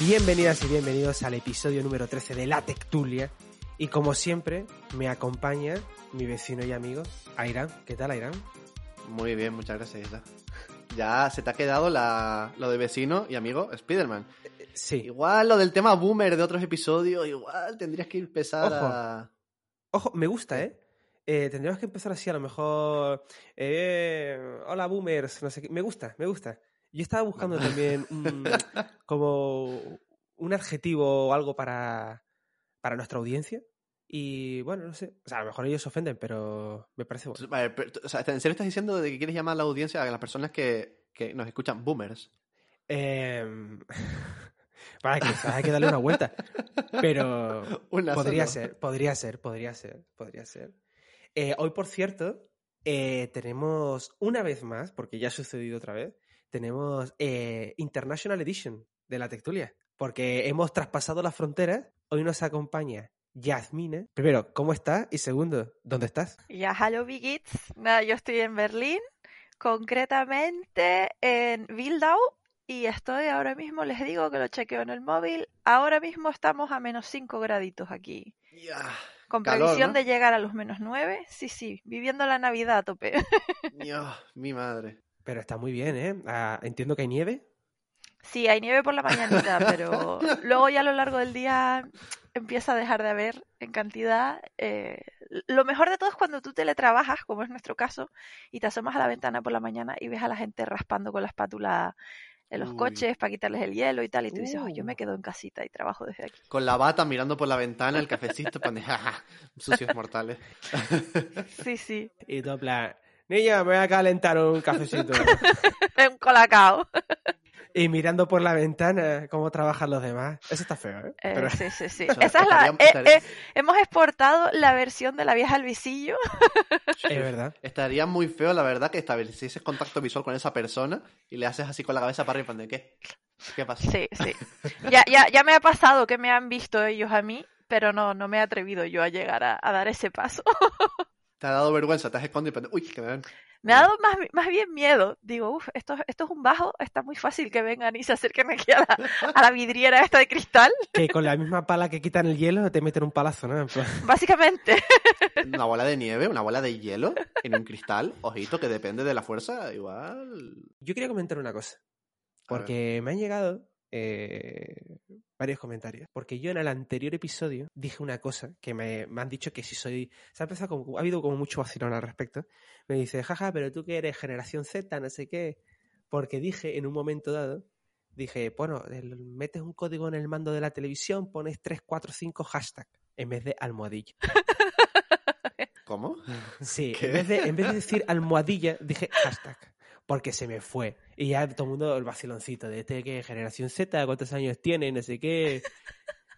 Bienvenidas y bienvenidos al episodio número 13 de La Tectulia. Y como siempre, me acompaña mi vecino y amigo, Airan. ¿Qué tal, Airan? Muy bien, muchas gracias, Isa. Ya se te ha quedado la, lo de vecino y amigo Spiderman. Sí. Igual lo del tema boomer de otros episodios, igual tendrías que empezar Ojo. a... Ojo, me gusta, ¿eh? Eh, tendríamos que empezar así, a lo mejor. eh, hola, boomers, no sé qué. Me gusta, me gusta. Yo estaba buscando también un- como un adjetivo o algo para, para nuestra audiencia. Y bueno, no sé. O sea, a lo mejor ellos se ofenden, pero me parece bueno. Vale, pero, o sea, ¿En serio estás diciendo de que quieres llamar a la audiencia a las personas que, que nos escuchan boomers? Em, para que hay que darle una vuelta. Pero Una podría solo. ser, podría ser, podría ser, podría ser. Eh, hoy, por cierto, eh, tenemos una vez más, porque ya ha sucedido otra vez, tenemos eh, International Edition de la Tectulia. Porque hemos traspasado las fronteras. Hoy nos acompaña Yasmina. Primero, ¿cómo estás? Y segundo, ¿dónde estás? Ya, hello Bigits. Nada, yo estoy en Berlín, concretamente en Wildau, y estoy ahora mismo, les digo que lo chequeo en el móvil, ahora mismo estamos a menos 5 graditos aquí. Ya, Con Calor, previsión ¿no? de llegar a los menos 9, sí, sí, viviendo la Navidad a tope. mi madre. Pero está muy bien, ¿eh? Ah, entiendo que hay nieve. Sí, hay nieve por la mañanita, pero luego ya a lo largo del día empieza a dejar de haber en cantidad. Eh, lo mejor de todo es cuando tú teletrabajas, como es nuestro caso, y te asomas a la ventana por la mañana y ves a la gente raspando con la espátula en los Uy. coches para quitarles el hielo y tal, y tú dices, "Ay, yo Uh. me quedo en casita y trabajo desde aquí. Con la bata mirando por la ventana, el cafecito, pan de sucios mortales. Sí, sí, Y en plan, niña, me voy a calentar un cafecito. un colacao. y mirando por la ventana cómo trabajan los demás. Eso está feo, ¿eh? Eh, Pero- sí, sí, sí. O sea, Esa es la... estaría- eh, eh, hemos exportado la versión de la vieja al visillo. es verdad. Estaría muy feo, la verdad, que establecieses contacto visual con esa persona y le haces así con la cabeza para arriba, de ¿qué? ¿Qué pasa? Sí, sí. Ya, ya, ya me ha pasado que me han visto ellos a mí, pero no, no me he atrevido yo a llegar a, a dar ese paso. Te ha dado vergüenza, te has escondido de, uy, que me ven. Me ha dado más, más bien miedo. Digo, uff, esto, esto es un bajo, está muy fácil que vengan y se acerquen aquí a la, a la vidriera esta de cristal, Que con la misma pala que quitan el hielo te meten un palazo, ¿no? Básicamente. Una bola de nieve, una bola de hielo en un cristal, ojito, que depende de la fuerza, igual. Yo quería comentar una cosa. Porque me han llegado eh, varios comentarios. Porque yo en el anterior episodio dije una cosa que me, me han dicho que si soy. Se ha empezado como. Ha habido como mucho vacilón al respecto. Me dice, jaja, pero tú que eres generación Z, no sé qué. Porque dije en un momento dado. Dije, bueno, metes un código en el mando de la televisión, pones 3, 4, 5 hashtag en vez de almohadilla. ¿Cómo? Sí, en vez, de, en vez de decir almohadilla, dije hashtag. Porque se me fue. Y ya todo el mundo el vaciloncito de este que generación Z, cuántos años tiene, no sé qué.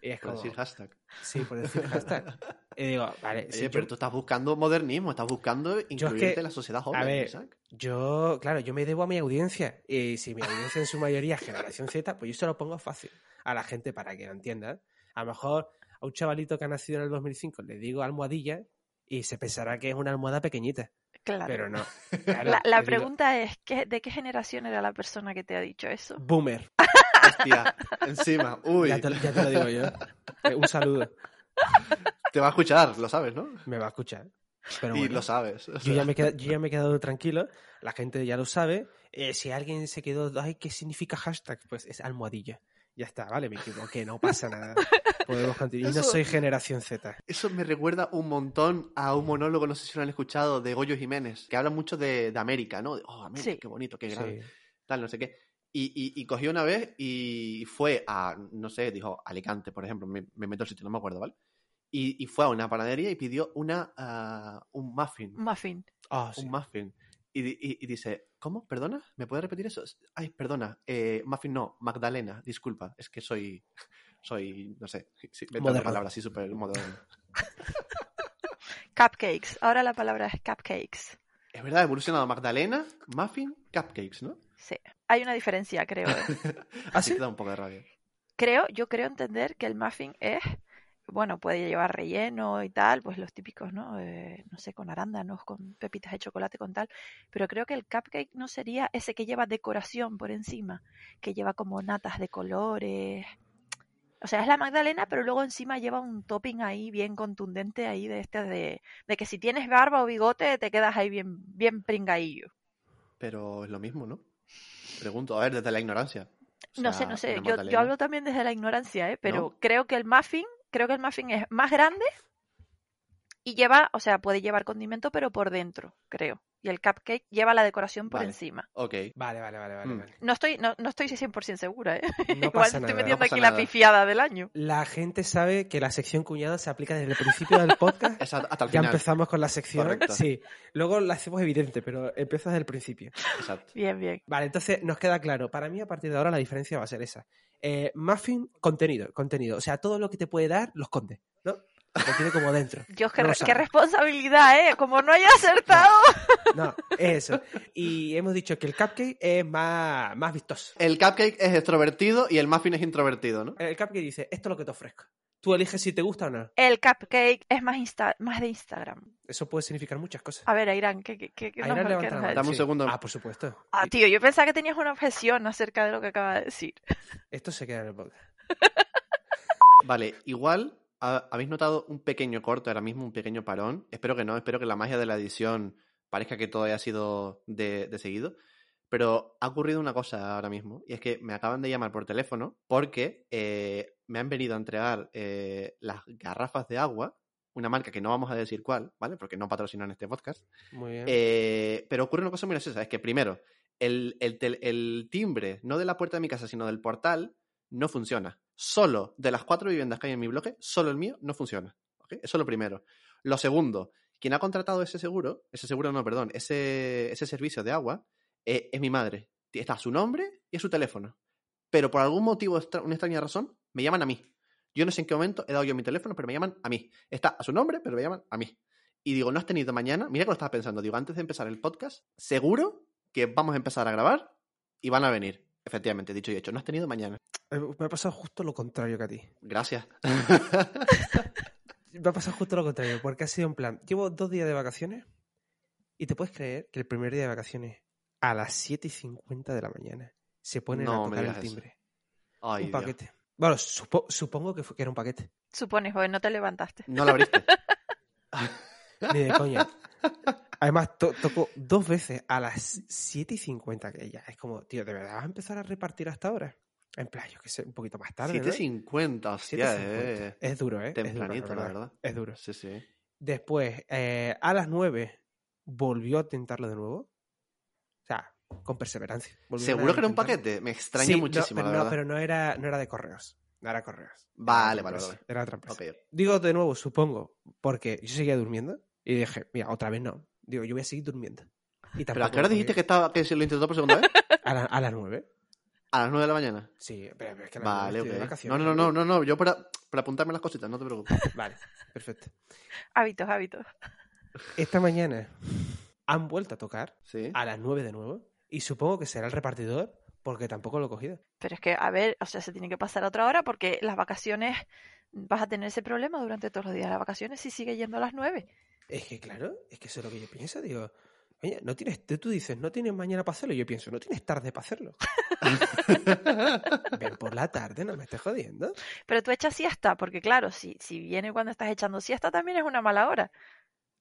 Y es Por como, decir hashtag. sí, por decir hashtag. Y digo, vale, Oye, pero yo, tú estás buscando modernismo, estás buscando incluirte que- en la sociedad joven, a ver, Isaac. yo, claro, yo me debo a mi audiencia. Y si mi audiencia en su mayoría es generación Z, pues yo se lo pongo fácil a la gente para que lo entienda. A lo mejor a un chavalito que ha nacido en el 2005 le digo almohadilla y se pensará que es una almohada pequeñita. Claro. Pero no. Claro, La, la le digo, pregunta es, ¿qué, ¿de qué generación era la persona que te ha dicho eso? Boomer. Hostia, encima. Uy, Ya te, ya te lo digo yo. Eh, un saludo. te va a escuchar, lo sabes, ¿no? Me va a escuchar. Pero y bueno, lo sabes. o yo, ya me he quedado, yo ya me he quedado tranquilo. La gente ya lo sabe. Eh, si alguien se quedó, ay, ¿qué significa hashtag? Pues es almohadilla. Ya está, vale, me equivoqué, no pasa nada. Podemos continuar. Y no soy generación Z. Eso me recuerda un montón a un monólogo, no sé si lo han escuchado, de Goyo Jiménez, que habla mucho de, de América, ¿no? De, Oh, América, Sí. qué bonito, qué grande, Sí. tal, no sé qué. Y, y, y cogió una vez y fue a, no sé, dijo Alicante, por ejemplo, me, me meto el sitio, no me acuerdo, ¿vale? Y, y fue a una panadería y pidió una, ah, un muffin. Un muffin. Ah, sí. Un muffin. Y, di- y- y dice, ¿cómo? ¿Perdona? ¿Me puedes repetir eso? Ay, perdona. Eh, muffin no, Magdalena, disculpa. Es que soy, soy, no sé, sí, inventando Moderno. palabras así súper moderno. Cupcakes. Ahora la palabra es cupcakes. Es verdad, ha evolucionado Magdalena, muffin, cupcakes, ¿no? Sí. Hay una diferencia, creo. ¿eh? ¿Ah, Así te da un poco de rabia. creo, yo creo entender que el muffin es, bueno, puede llevar relleno y tal, pues los típicos, ¿no? Eh, no sé, con arándanos, con pepitas de chocolate, con tal. Pero creo que el cupcake no sería ese que lleva decoración por encima, que lleva como natas de colores. O sea, es la magdalena, pero luego encima lleva un topping ahí bien contundente ahí de este de, de que si tienes barba o bigote te quedas ahí bien, bien pringaillo. Pero es lo mismo, ¿no? Pregunto, a ver, desde la ignorancia. O No sé, no sé. Yo, yo hablo también desde la ignorancia, ¿eh? Pero ¿No? creo que el muffin, creo que el muffin es más grande y lleva, o sea, puede llevar condimento, pero por dentro, creo. Y el cupcake lleva la decoración por Vale. encima. Ok. Vale, vale, vale, vale. Mm. No estoy, no, no estoy 100% segura, ¿eh? No Igual pasa estoy nada. metiendo aquí la pifiada del año. La gente sabe que la sección cuñada se aplica desde el principio del podcast. Hasta el Ya final. empezamos con la sección. Correcto. Sí. Luego la hacemos evidente, pero empieza desde el principio. Exacto. Bien, bien. Vale, entonces nos queda claro. Para mí, a partir de ahora, la diferencia va a ser esa. Eh, muffin, contenido, contenido. O sea, todo lo que te puede dar, lo esconde, ¿no? Lo tiene como dentro. Dios, qué, No responsabilidad, ¿eh? Como no haya acertado. No, eso. Y hemos dicho que el cupcake es más, más vistoso. El cupcake es extrovertido y el muffin es introvertido, ¿no? El cupcake dice, esto es lo que te ofrezco. Tú eliges si te gusta o no. El cupcake es más, insta- más de Instagram. Eso puede significar muchas cosas. A ver, Airán, ¿qué, qué, qué, qué Ayrán nos- nos Dame un segundo. Ah, por supuesto. Ah, tío, yo pensaba que tenías una objeción acerca de lo que acaba de decir. Esto se queda en el podcast. Vale, igual habéis notado un pequeño corte ahora mismo, un pequeño parón. Espero que no, espero que la magia de la edición parezca que todo haya sido de, de seguido. Pero ha ocurrido una cosa ahora mismo, y es que me acaban de llamar por teléfono porque eh, me han venido a entregar eh, las garrafas de agua, una marca que no vamos a decir cuál, ¿vale? Porque no patrocinan este podcast. Muy bien. Eh, pero ocurre una cosa muy graciosa, es que primero, el, el timbre, no de la puerta de mi casa, sino del portal, no funciona. Solo de las cuatro viviendas que hay en mi bloque, solo el mío no funciona. Eso es lo primero. Lo segundo, quien ha contratado ese seguro, ese seguro no, perdón, ese, ese servicio de agua, eh, es mi madre. Está su nombre y su teléfono. Pero por algún motivo, una extraña razón, me llaman a mí. Yo no sé en qué momento he dado yo mi teléfono, pero me llaman a mí. Está a su nombre, pero me llaman a mí. Y digo, no has tenido mañana. Mira que lo estaba pensando. Digo, antes de empezar el podcast, seguro que vamos a empezar a grabar y van a venir. Efectivamente, dicho y hecho. No has tenido mañana. Eh, Me ha pasado justo lo contrario que a ti. Gracias. Me ha pasado justo lo contrario, porque ha sido en plan, llevo dos días de vacaciones y te puedes creer que el primer día de vacaciones, a las 7 y 50 de la mañana, se ponen No a tocar el timbre. Ay, un Dios. paquete. Bueno, supo- supongo que, fue- que era un paquete. Supones, porque no te levantaste. No lo abriste. Ni de coña. Además, to- tocó dos veces a las 7 y 50, que ya es como, tío, ¿de verdad vas a empezar a repartir hasta ahora? En plan, yo que sé, un poquito más tarde. ¿no? 7.50, hostia, 7:50. eh. Es duro, ¿eh? Es duro, Tempranito, la verdad. Es duro. Sí, sí. Después, eh, a las 9, volvió a tentarlo de nuevo. O sea, con perseverancia. ¿Seguro que era un paquete? Me extraña Sí, no, muchísimo, la no, pero no era, no era de correos. No era correos. Vale, vale, vale. Era otra empresa. Digo de nuevo, supongo, porque yo seguía durmiendo y dije, mira, otra vez no. Digo, yo voy a seguir durmiendo. Y ¿Pero a qué hora dijiste que, estaba, que se lo intentó por segunda vez? A, la- a las 9. A las 9 de la mañana. Sí, pero, pero es que a las Vale, 9 estoy de ok. No, vacaciones, no, no, no, no, no. Yo para, para apuntarme las cositas, no te preocupes. Vale, perfecto. Hábitos, hábitos. Esta mañana han vuelto a tocar Sí. a las 9 de nuevo y supongo que será el repartidor porque tampoco lo he cogido. Pero es que, a ver, o sea, se tiene que pasar a otra hora porque las vacaciones vas a tener ese problema durante todos los días de las vacaciones si sigue yendo a las 9. Es que, claro, es que eso es lo que yo pienso. Digo, oye, no tienes, tú dices, no tienes mañana para hacerlo. Y yo pienso, no tienes tarde para hacerlo. Ven por la tarde, no me estés jodiendo. Pero tú echas siesta, porque claro, si, si viene cuando estás echando siesta también es una mala hora.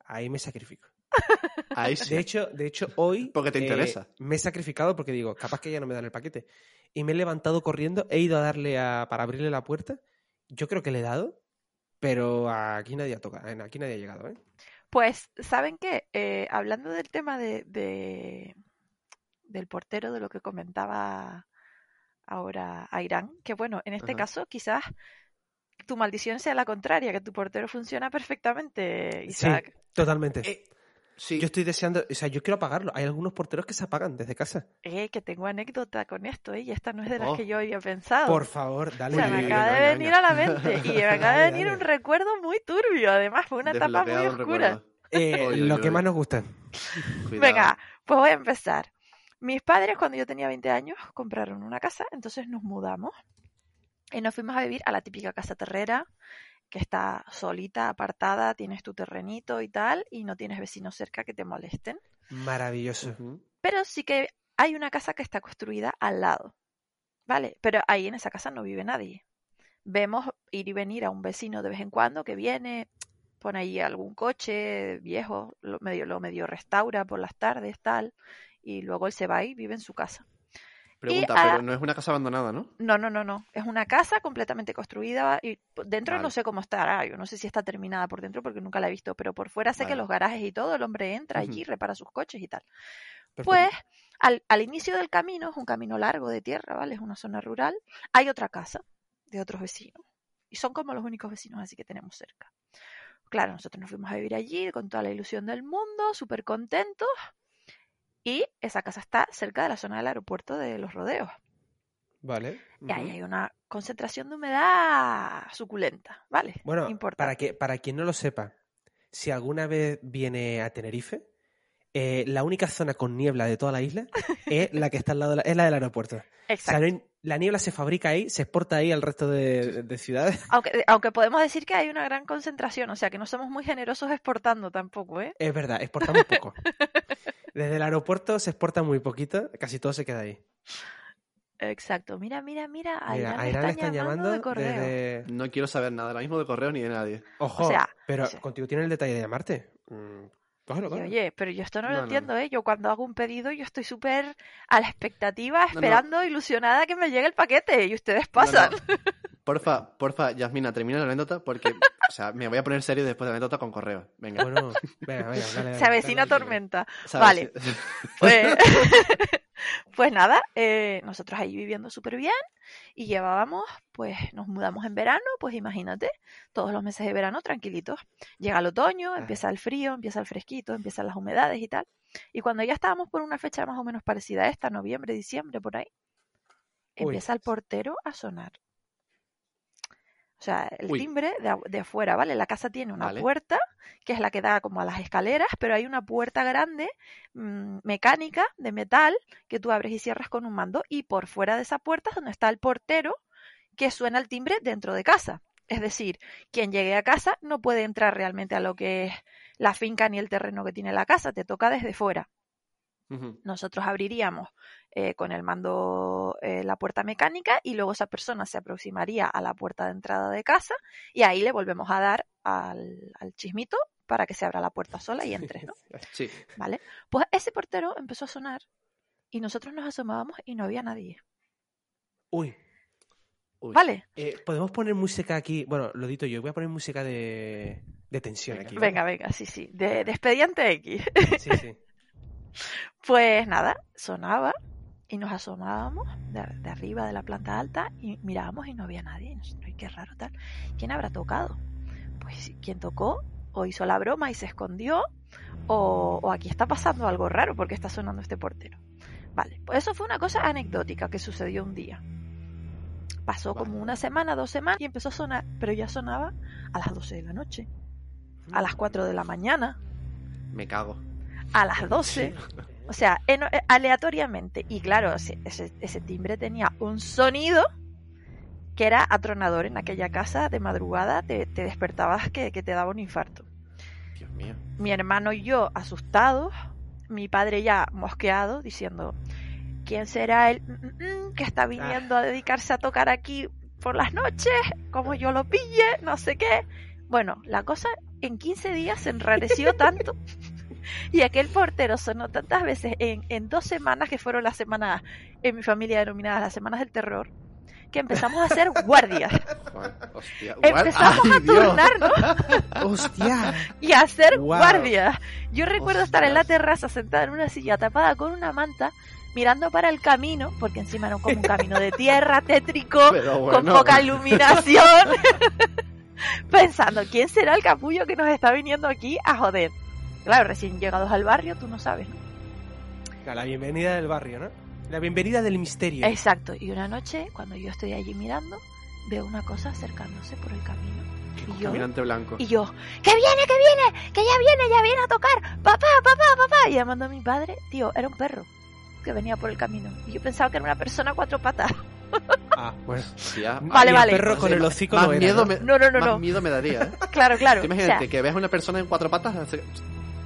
Ahí me sacrifico. Ahí sí. De hecho, de hecho hoy Porque te eh, interesa. me he sacrificado porque digo, capaz que ya no me dan el paquete. Y me he levantado corriendo, he ido a darle a, para abrirle la puerta. Yo creo que le he dado, pero aquí nadie ha tocado, aquí nadie ha llegado, ¿eh? Pues, ¿saben qué? Eh, hablando del tema de, de- del portero, de lo que comentaba ahora Airán, que bueno, en este Ajá. caso quizás tu maldición sea la contraria, que tu portero funciona perfectamente, Isaac. Sí, totalmente. Eh, sí. Yo estoy deseando, o sea, yo quiero apagarlo. Hay algunos porteros que se apagan desde casa. Eh, que tengo anécdota con esto, ¿eh? Y esta no es de las Oh. que yo había pensado. Por favor, O dale. sea, Uy, me acaba de venir a la mente y me acaba de Dale, venir un recuerdo muy turbio, además, fue una etapa muy oscura. Eh, lo que más nos gusta. Cuidado. Venga, pues voy a empezar. Mis padres, cuando yo tenía 20 años, compraron una casa, entonces nos mudamos y nos fuimos a vivir a la típica casa terrera, que está solita, apartada, tienes tu terrenito y tal, y no tienes vecinos cerca que te molesten. Maravilloso. Pero sí que hay una casa que está construida al lado, ¿vale? Pero ahí en esa casa no vive nadie. vemos ir y venir a un vecino de vez en cuando que viene, pone ahí algún coche viejo, lo medio, lo medio restaura por las tardes, tal, y luego él se va y vive en su casa. Pregunta, a- pero no es una casa abandonada, ¿no? No, no, no, no. Es una casa completamente construida y dentro no sé cómo estará. Yo no sé si está terminada por dentro porque nunca la he visto, pero por fuera sé que los garajes y todo, el hombre entra allí, repara sus coches y tal. Perfecto. Pues al, al inicio del camino, es un camino largo de tierra, ¿vale? Es una zona rural, hay otra casa de otros vecinos. Y son como los únicos vecinos así que tenemos cerca. Claro, nosotros nos fuimos a vivir allí con toda la ilusión del mundo, súper contentos. Y esa casa está cerca de la zona del aeropuerto de los rodeos. Vale. Y ahí hay una concentración de humedad suculenta, ¿vale? Bueno, Importante. para, que, para quien no lo sepa, si alguna vez viene a Tenerife, eh, la única zona con niebla de toda la isla es la que está al lado de la, es la del aeropuerto. O sea, Exacto. no hay- la niebla se fabrica ahí, se exporta ahí al resto de, de ciudades. Aunque, aunque podemos decir que hay una gran concentración, o sea que no somos muy generosos exportando tampoco, ¿eh? Es verdad, exportamos poco. Desde el aeropuerto se exporta muy poquito, casi todo se queda ahí. Exacto. Mira, mira, mira. A Mira, Irán a le Irán le están están llamando de correo. desde... No quiero saber nada ahora mismo de correo ni de nadie. Ojo, O sea, pero sí. contigo tiene el detalle de llamarte. Mm, cógelo, Y cógelo. oye, pero yo esto no lo no, entiendo, ¿eh? Yo cuando hago un pedido, yo estoy súper a la expectativa, no. esperando, ilusionada que me llegue el paquete. Y ustedes No, pasan. Porfa, porfa, Yasmina, termina la anécdota porque, o sea, me voy a poner serio después de la anécdota con correo. Venga. Bueno, venga, venga, dale, dale, Se avecina dale, tormenta. ¿sabes? vale. Pues, pues nada, eh, nosotros ahí viviendo súper bien y llevábamos, pues nos mudamos en verano, pues imagínate, todos los meses de verano tranquilitos. Llega el otoño, empieza el frío, empieza el fresquito, empiezan las humedades y tal. Y cuando ya estábamos por una fecha más o menos parecida a esta, noviembre, diciembre, por ahí, Uy. empieza el portero a sonar. O sea, el Uy. timbre de, afuera, ¿vale? La casa tiene una Vale. puerta, que es la que da como a las escaleras, pero hay una puerta grande, mm, mecánica, de metal, que tú abres y cierras con un mando, y por fuera de esa puerta es donde está el portero, que suena el timbre dentro de casa. Es decir, quien llegue a casa no puede entrar realmente a lo que es la finca ni el terreno que tiene la casa, te toca desde fuera Nosotros abriríamos eh, con el mando eh, la puerta mecánica y luego esa persona se aproximaría a la puerta de entrada de casa y ahí le volvemos a dar al, al chismito para que se abra la puerta sola y entre, ¿no? Sí. ¿Vale? Pues ese portero empezó a sonar y nosotros nos asomábamos y no había nadie. Uy, Uy. ¿Vale? eh, podemos poner música aquí. Bueno, lo dito yo, voy a poner música de, de tensión Venga. aquí. ¿vale? Venga, venga, sí, sí. De, de expediente X. Sí, sí. Pues nada, sonaba y nos asomábamos de, de arriba de la planta alta y mirábamos y no había nadie. Y nosotros, "Ay, qué raro tal. ¿Quién habrá tocado? Pues quien tocó o hizo la broma y se escondió o, o aquí está pasando algo raro porque está sonando este portero. Vale, pues eso fue una cosa anecdótica que sucedió un día. Pasó como una semana, dos semanas y empezó a sonar, pero ya sonaba a las 12 de la noche, a las 4 de la mañana, Me cago. A las 12. O sea, en- eh, aleatoriamente. Y claro, ese, timbre tenía un sonido que era atronador en aquella casa de madrugada. Te, te despertabas que, que te daba un infarto. Dios mío. Mi hermano y yo asustados. Mi padre ya mosqueado diciendo, ¿quién será el mm, mm, mm que está viniendo a dedicarse a tocar aquí por las noches? Como yo lo pille, no sé qué. Bueno, la cosa en 15 días se enrareció tanto. Y aquel portero sonó tantas veces en, en dos semanas, que fueron las semanas en mi familia denominadas las semanas del terror, que empezamos a hacer guardias. Hostia. Empezamos ¡Ay, a turnarnos ¡Hostia! y a hacer Guau. guardias. Yo recuerdo estar en la terraza sentada en una silla tapada con una manta, mirando para el camino, porque encima era como un camino de tierra tétrico, con poca iluminación, pensando, ¿quién será el capullo que nos está viniendo aquí a joder? Claro, recién llegados al barrio, tú no sabes, ¿no? La bienvenida del barrio, ¿no? La bienvenida del misterio. Exacto. Y una noche, cuando yo estoy allí mirando, veo una cosa acercándose por el camino. Y yo, Caminante blanco. y yo, ¡que viene, que viene! ¡Que ya viene, ya viene a tocar! ¡Papá, papá, papá! Y llamando a mi padre, tío, era un perro que venía por el camino. Y yo pensaba que era una persona a cuatro patas. Ah, bueno. Hostia. Vale, vale. El perro con el hocico más no era, miedo ¿no? me, No, no, no, más no. miedo me daría, ¿eh? Claro, claro. Tú O sea, Imagínate que veas una persona en cuatro patas.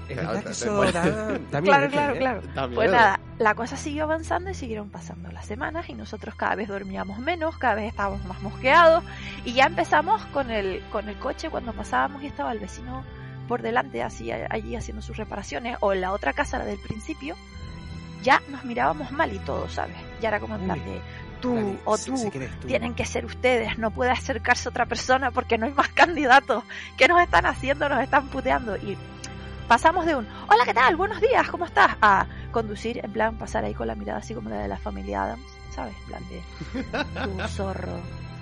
Es Claro, verdad que te- eso te- da, da miedo, Claro, ¿eh? claro. Da Pues nada, la cosa siguió avanzando y siguieron pasando las semanas y nosotros cada vez dormíamos menos, cada vez estábamos más mosqueados y ya empezamos con el, con el coche cuando pasábamos y estaba el vecino por delante así allí haciendo sus reparaciones o en la otra casa, la del principio, ya nos mirábamos mal y todo, ¿sabes? Ya era como en plan de tú o tú, que eres tú. tienen que ser ustedes, no puede acercarse otra persona porque no hay más candidatos. ¿Qué nos están haciendo? Nos están puteando. Y pasamos de un, hola, ¿qué tal? Buenos días, ¿cómo estás? A conducir, en plan, pasar ahí con la mirada así como la de la familia Adams, ¿sabes? En plan de, tú zorro,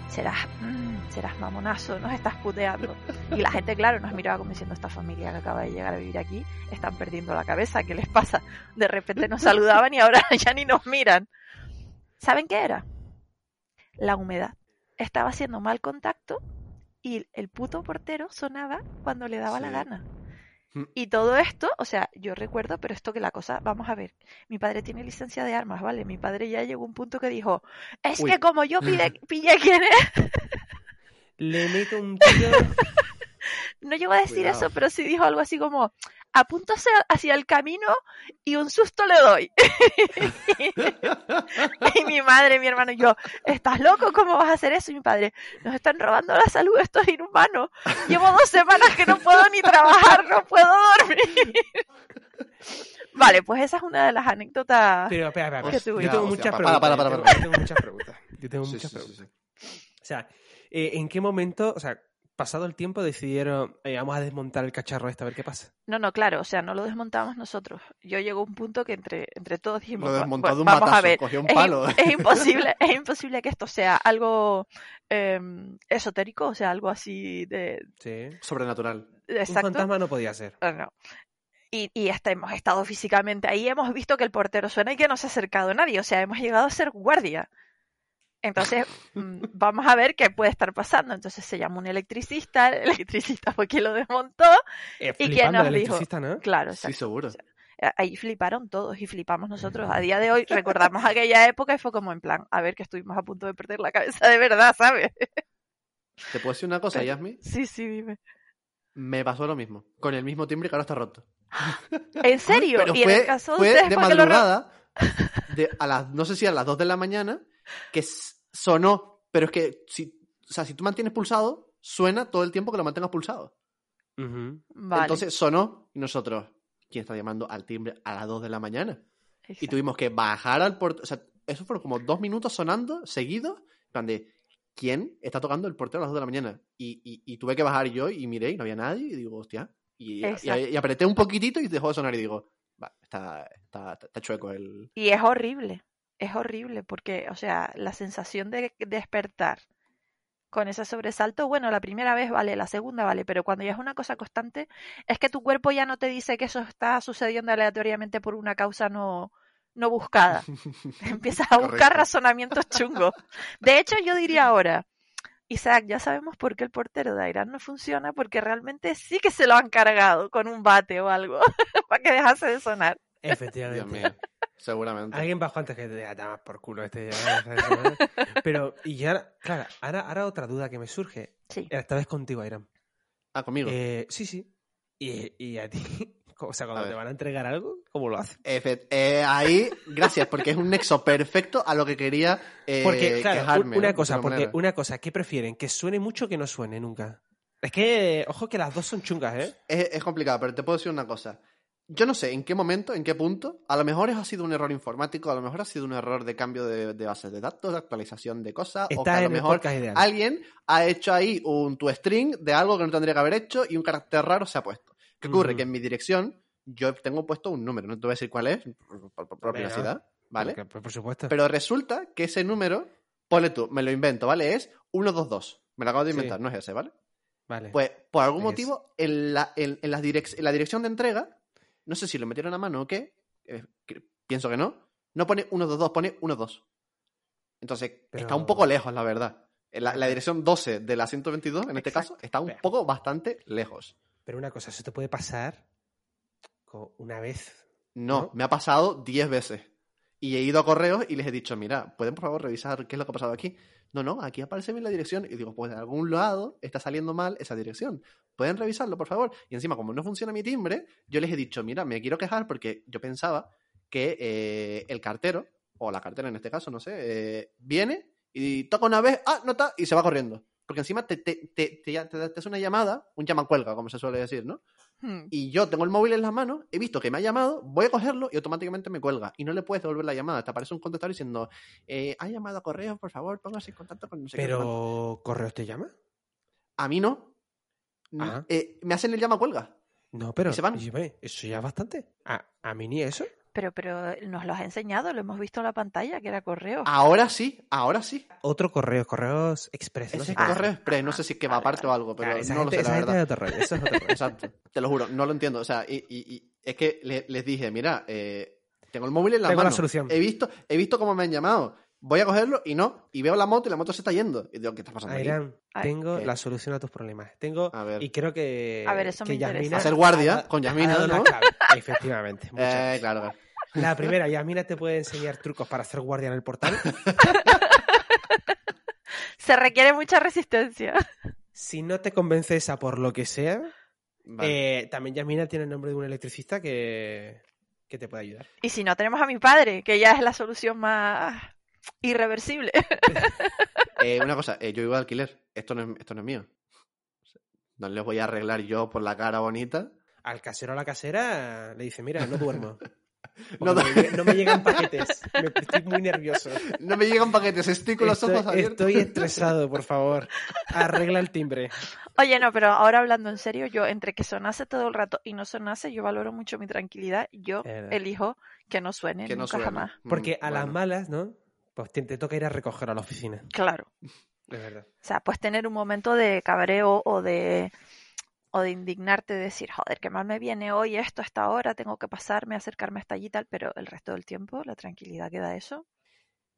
serás, mm, serás mamonazo, nos estás puteando. Y la gente, claro, nos miraba como diciendo, esta familia que acaba de llegar a vivir aquí, están perdiendo la cabeza, ¿qué les pasa? De repente nos saludaban y ahora ya ni nos miran. ¿Saben qué era? La humedad. Estaba haciendo mal contacto y el puto portero sonaba cuando le daba la gana. Mm. Y todo esto, o sea, yo recuerdo, pero esto que la cosa, vamos a ver, mi padre tiene licencia de armas, ¿vale? Mi padre ya llegó a un punto que dijo, es Uy. que como yo pide, pillé quién es, Le meto un tiro. no llegó a decir Cuidado. eso, pero sí dijo algo así como, apúntase hacia el camino y un susto le doy. y mi madre, mi hermano y yo, ¿estás loco? ¿Cómo vas a hacer eso? Y mi padre, nos están robando la salud, esto es inhumano. Llevo dos semanas que no puedo ni trabajar, no puedo dormir. vale, pues esa es una de las anécdotas. Pero, espera, espera, espera. Que tú Yo tengo muchas preguntas. para, para, yo para, tengo- Yo tengo muchas preguntas. Yo tengo muchas preguntas. O sea, eh, ¿en qué momento, o sea, pasado el tiempo decidieron, eh, vamos a desmontar el cacharro este a ver qué pasa? No, no, claro, o sea, no lo desmontamos nosotros. Yo llegó a un punto que entre, entre todos dijimos, Lo "Va- desmontó va- de un vamos a ver, cogió un palo. es imposible, es imposible que esto sea algo em, esotérico, o sea, algo así de Sí. Sobrenatural. Un fantasma no podía ser. Ah, no. Y, y hasta hemos estado físicamente ahí, hemos visto que el portero suena y que no se ha acercado nadie, o sea, hemos llegado a ser guardia. Entonces, mm, vamos a ver qué puede estar pasando. Entonces se llamó un electricista, el electricista fue quien lo desmontó. Eh, ¿Y quién flipando nos el dijo? electricista, ¿no? Claro, Sí, exacto. seguro. Eh, Ahí fliparon todos y flipamos nosotros. A día de hoy recordamos aquella época y fue como en plan, a ver que estuvimos a punto de perder la cabeza de verdad, ¿sabes? ¿Te puedo decir una cosa, Sí. Yasmi? Sí, sí, dime. Me pasó lo mismo. Con el mismo timbre que ahora está roto. ¿En serio? Pero y en fue, el caso de fue ustedes, de ¿por qué lo ro- madrugada, de, a las, no sé si a las 2 de la mañana, que sonó. Pero es que, si, o sea, si tú mantienes pulsado, suena todo el tiempo que lo mantengas pulsado. Vale. Entonces sonó y nosotros, ¿quién está llamando al timbre a las 2 de la mañana? Y tuvimos que bajar al portero. O sea, eso fueron como dos minutos sonando seguidos. En plan de, ¿quién está tocando el portero a las 2 de la mañana? Y, y- y tuve que bajar yo y miré y no había nadie. Y digo, hostia. Y, y- Exacto. y apreté un poquitito y dejó de sonar. Y digo, va, está, está, está chueco el. Y es horrible, es horrible porque, o sea, la sensación de despertar con ese sobresalto, bueno, la primera vez vale, la segunda vale, pero cuando ya es una cosa constante, es que tu cuerpo ya no te dice que eso está sucediendo aleatoriamente por una causa no, no buscada. Empiezas a buscar Correcto. razonamientos chungos. De hecho, yo diría ahora, Isaac, ya sabemos por qué el portero de Irán no funciona, porque realmente sí que se lo han cargado con un bate o algo para que dejase de sonar. Dios Efectivamente. mío. Seguramente. Alguien bajó antes que te diga, "Toma por culo este. Pero, y ya, claro, ahora, ahora otra duda que me surge. Sí. Esta vez contigo, Airam. Ah, conmigo. Eh, sí, sí. Y, y a ti, o sea, cuando A te ver. van a entregar algo, ¿cómo lo haces? Efe- eh, ahí, gracias, porque es un nexo perfecto a lo que quería eh, Porque, claro, quejarme, un- una ¿no? cosa, porque manera. una cosa, ¿qué prefieren? ¿Que suene mucho o que no suene nunca? Es que, ojo que las dos son chungas, ¿eh? Es, es complicado, pero te puedo decir una cosa. Yo no sé en qué momento, en qué punto. A lo mejor ha sido un error informático, a lo mejor ha sido un error de cambio de, de bases de datos, de actualización de cosas, o que a lo mejor alguien ha hecho ahí un tu string de algo que no tendría que haber hecho y un carácter raro se ha puesto. ¿Qué ocurre? Que en mi dirección yo tengo puesto un número, no te voy a decir cuál es, por, por- por privacidad, ¿vale? Porque, por supuesto. Pero resulta que ese número, ponle tú, me lo invento, ¿vale? Es 122. Me lo acabo de Sí. inventar, no es ese, ¿vale? vale. Pues por algún Es. motivo, en la, en, en las direc- en la dirección de entrega, no sé si lo metieron a mano o qué, eh, que- pienso que no, no pone 122, pone 12. Entonces, Pero- está un poco lejos, la verdad. En La, la dirección 12 de la 122, en este Exacto. caso, está un poco bastante lejos. Pero una cosa, eso te puede pasar una vez. No, ¿No? me ha pasado 10 veces. Y he ido a correos y les he dicho, mira, ¿pueden por favor revisar qué es lo que ha pasado aquí? No, no, aquí aparece bien la dirección. Y digo, pues de algún lado está saliendo mal esa dirección. ¿Pueden revisarlo, por favor? Y encima, como no funciona mi timbre, yo les he dicho, mira, me quiero quejar porque yo pensaba que eh, el cartero, o la cartera en este caso, no sé, eh, viene y toca una vez, ah, no está, y se va corriendo. Porque encima te, te, te, te, te- hace una llamada, un llamacuelga, como se suele decir, ¿no? Hmm. Y yo tengo el móvil en las manos, he visto que me ha llamado, voy a cogerlo y automáticamente me cuelga. Y no le puedes devolver la llamada. Te aparece un contestador diciendo, eh, ha llamado a correo, por favor, póngase en contacto con no sé qué, no sé cuánto". Pero, ¿correos te llama? A mí no. No, Ah. eh, me hacen el llama cuelga. No, pero ¿Y se van? eso ya es bastante. A, a mí ni eso. Pero, pero nos lo has enseñado, lo hemos visto en la pantalla, que era correo. Ahora sí, ahora sí. Otro correo, correos express. No Ese sé qué. correo express, no sé si es que va aparte o algo, pero Claro, esa no lo sé, la verdad. es otro rollo. Eso es otro rollo. Exacto, te lo juro, no lo entiendo. O sea, y, y- y es que le- les dije, mira, eh, tengo el móvil en la Tengo la mano. solución. He visto, he visto cómo me han llamado. Voy a cogerlo y no. Y veo la moto y la moto se está yendo. Y digo, ¿qué está pasando aquí? Ay, tengo ¿qué? la solución a tus problemas. Tengo, A ver. y creo que. A ver, eso que me interesa. Yasmina Hacer guardia ha con Yasmina, ¿no? clave. Efectivamente. muchas Eh, gracias. claro, claro. La primera, Yasmina te puede enseñar trucos para hacer guardia en el portal. Se requiere mucha resistencia. Si no te convence esa por lo que sea, Vale. eh, también Yasmina tiene el nombre de un electricista que, que te puede ayudar. Y si no, tenemos a mi padre, que ya es la solución más irreversible. Eh, una cosa, eh, yo vivo de alquiler. Esto no, es, esto no es mío. No les voy a arreglar yo por la cara bonita. Al casero o a la casera le dice, mira, no duermo. No me, no me llegan paquetes. Me, estoy muy nervioso. No me llegan paquetes, estoy con los Estoy, ojos abiertos. estoy estresado, por favor. Arregla el timbre. Oye, no, pero ahora hablando en serio, yo entre que sonase todo el rato y no sonase, yo valoro mucho mi tranquilidad. Yo elijo que no suene Que no nunca suene. jamás. Mm, Porque a las malas, ¿no? Pues te, te toca ir a recoger a la oficina. Claro. Es verdad. O sea, puedes tener un momento de cabreo o de o de indignarte, de decir, joder, qué mal me viene hoy esto hasta ahora, tengo que pasarme, acercarme hasta allí y tal, pero el resto del tiempo, la tranquilidad que da eso.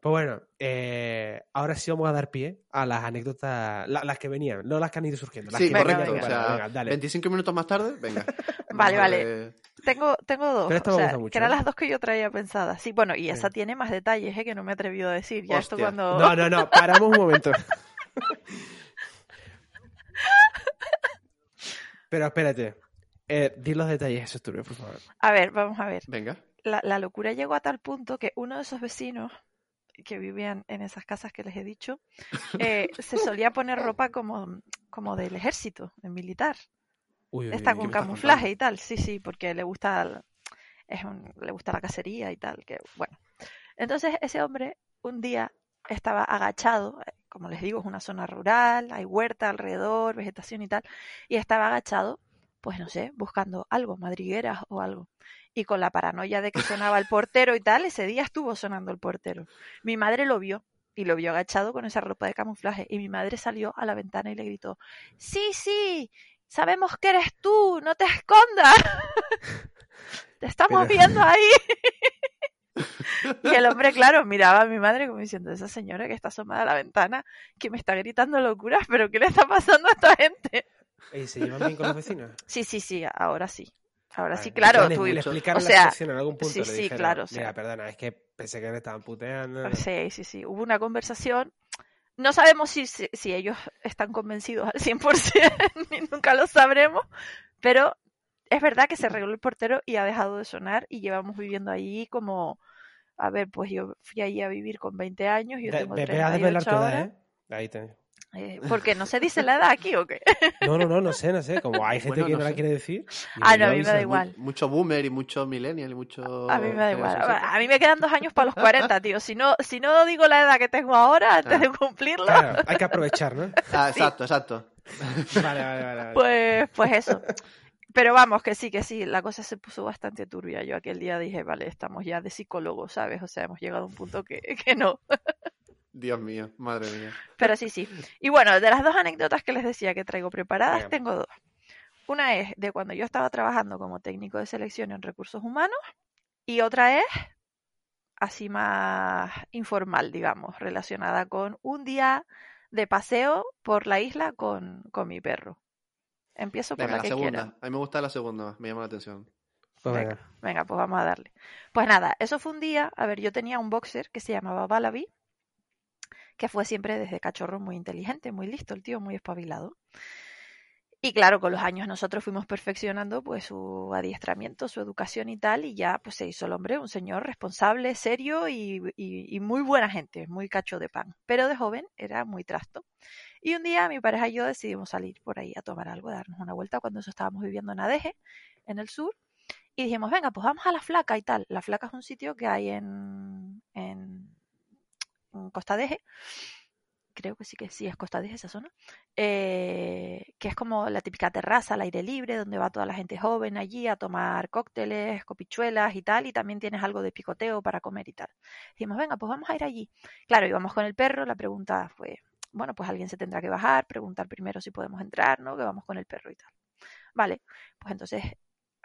Pues bueno, eh, ahora sí vamos a dar pie a las anécdotas, la- las que venían, no las que han ido surgiendo. Las Sí, que Venga, correcto. o venga. sea, Venga, dale. 25 minutos más tarde, venga. Vale, vale. Tengo, tengo dos, Pero esta o me sea, gusta mucho, que eran ¿eh? las dos que yo traía pensadas. Sí, bueno, y esa Sí. tiene más detalles, ¿eh? que no me he atrevido a decir. Ya esto cuando... No, no, no, paramos un momento. Pero espérate. Eh, di los detalles esos turbios, por favor. A ver, vamos a ver. Venga. La, la locura llegó a tal punto que uno de esos vecinos que vivían en esas casas que les he dicho, eh, se solía poner ropa como, como del ejército, en militar. Uy, uy, Está con camuflaje y tal, sí, sí, porque le gusta el- es un- le gusta la cacería y tal, que bueno. Entonces ese hombre un día estaba agachado, eh, como les digo, es una zona rural, hay huerta alrededor, vegetación y tal, y estaba agachado, pues no sé, buscando algo, madrigueras o algo. Y con la paranoia de que sonaba el portero y tal, ese día estuvo sonando el portero. Mi madre lo vio y lo vio agachado con esa ropa de camuflaje y mi madre salió a la ventana y le gritó, sí, sí, sabemos que eres tú, no te escondas. te estamos Pero- viendo ahí. y el hombre, claro, miraba a mi madre como diciendo, esa señora que está asomada a la ventana, que me está gritando locuras, pero ¿qué le está pasando a esta gente? ¿Y se llevan bien con los vecinos? Sí, sí, sí, ahora sí. Ahora sí, Vale. claro, Le- tú, le explicaron o la sea, situación en algún punto. sí, le sí, dijeron, claro, o sea. Perdona, es que pensé que me estaban puteando. Sí, sí, sí. Hubo una conversación. No sabemos si, si, si ellos están convencidos al 100%, ni nunca lo sabremos, pero es verdad que se arregló el portero y ha dejado de sonar y llevamos viviendo allí como, a ver, pues yo fui allí a vivir con 20 años, yo Ve- tengo ve- ve a 38 desvelar tu ahora. ¿eh? Ahí te... Eh, porque no se dice la edad aquí o qué. No, no, no, no sé, no sé. Como hay gente Bueno, que no, no la sé. quiere decir. Ah, no, a mí me da igual. Mucho boomer y mucho millennial y mucho. A mí me da igual. A mí me quedan dos años para los 40, tío. Si no, si no digo la edad que tengo ahora antes Ah. de cumplirlo, Claro, hay que aprovechar, ¿no? Ah, exacto, exacto. Vale, vale, vale. vale. Pues, pues eso. Pero vamos, que sí, que sí, la cosa se puso bastante turbia. Yo aquel día dije, vale, estamos ya de psicólogo, ¿sabes? O sea, hemos llegado a un punto que, que no. Dios mío, madre mía. Pero sí, sí. Y bueno, de las dos anécdotas que les decía que traigo preparadas, tengo dos. Una es de cuando yo estaba trabajando como técnico de selección en recursos humanos y otra es así más informal, digamos, relacionada con un día de paseo por la isla con, con mi perro. Empiezo por Venga, la la que segunda. quiera. A mí me gusta la segunda, me llama la atención. Pues venga, venga. venga, pues vamos a darle. Pues nada, eso fue un día, a ver, yo tenía un boxer que se llamaba Balabi, que fue siempre desde cachorro muy inteligente, muy listo, el tío muy espabilado. Y claro, con los años nosotros fuimos perfeccionando pues su adiestramiento, su educación y tal, y ya pues se hizo el hombre un señor responsable, serio y, muy buena gente, muy cacho de pan. Pero de joven era muy trasto. Y un día mi pareja y yo decidimos salir por ahí a tomar algo, a darnos una vuelta cuando eso estábamos viviendo en Adeje, en el sur. Y dijimos, venga, pues vamos a La Flaca y tal. La Flaca es un sitio que hay en, en Costa Deje. Creo que sí que sí es Costa Deje esa zona. eh, que es como la típica terraza al aire libre, donde va toda la gente joven allí a tomar cócteles, copichuelas y tal. Y también tienes algo de picoteo para comer y tal. Dijimos, venga, pues vamos a ir allí. Claro, íbamos con el perro. La pregunta fue, bueno, pues alguien se tendrá que bajar, preguntar primero si podemos entrar, ¿no? Que vamos con el perro y tal. Vale, pues entonces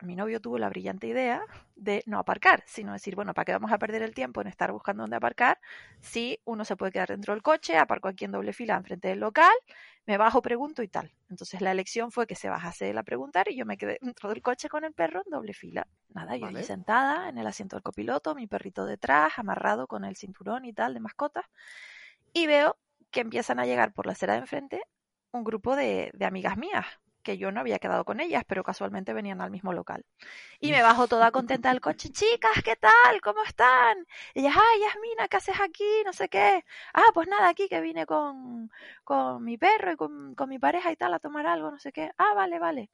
mi novio tuvo la brillante idea de no aparcar, sino decir, bueno, ¿para qué vamos a perder el tiempo en estar buscando dónde aparcar? Si uno se puede quedar dentro del coche, aparco aquí en doble fila enfrente del local, me bajo, pregunto y tal. Entonces la elección fue que se bajase él a preguntar y yo me quedé dentro del coche con el perro en doble fila. Nada, yo allí Vale. sentada en el asiento del copiloto, mi perrito detrás, amarrado con el cinturón y tal de mascota, y veo que empiezan a llegar por la acera de enfrente un grupo de, de amigas mías, que yo no había quedado con ellas, pero casualmente venían al mismo local. Y me bajo toda contenta del coche, chicas, ¿qué tal? ¿Cómo están? Y ellas, ay, Yasmina, ¿qué haces aquí? No sé qué. Ah, pues nada, aquí que vine con, con mi perro y con, con mi pareja y tal a tomar algo, no sé qué. Ah, vale, vale.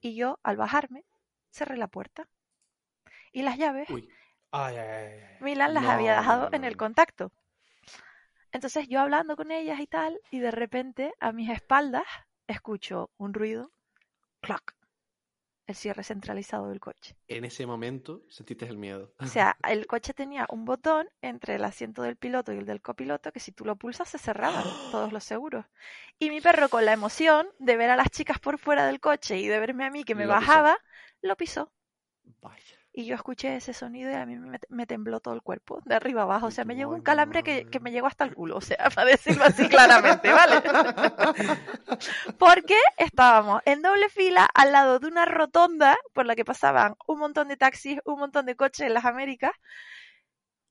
Y yo, al bajarme, cerré la puerta. Y las llaves Uy. Ay, ay, ay, ay. Milan las No, había dejado no, en el contacto. Entonces yo hablando con ellas y tal, y de repente a mis espaldas escucho un ruido, clac, el cierre centralizado del coche. En ese momento sentiste el miedo. O sea, el coche tenía un botón entre el asiento del piloto y el del copiloto que si tú lo pulsas se cerraban todos los seguros. Y mi perro con la emoción de ver a las chicas por fuera del coche y de verme a mí que me Lo pisó. bajaba, lo pisó. Vaya. Y yo escuché ese sonido y a mí me, me tembló todo el cuerpo, de arriba abajo. O sea, me llegó un calambre que, que me llegó hasta el culo. O sea, para decirlo así claramente, ¿vale? Porque estábamos en doble fila al lado de una rotonda por la que pasaban un montón de taxis, un montón de coches en las Américas.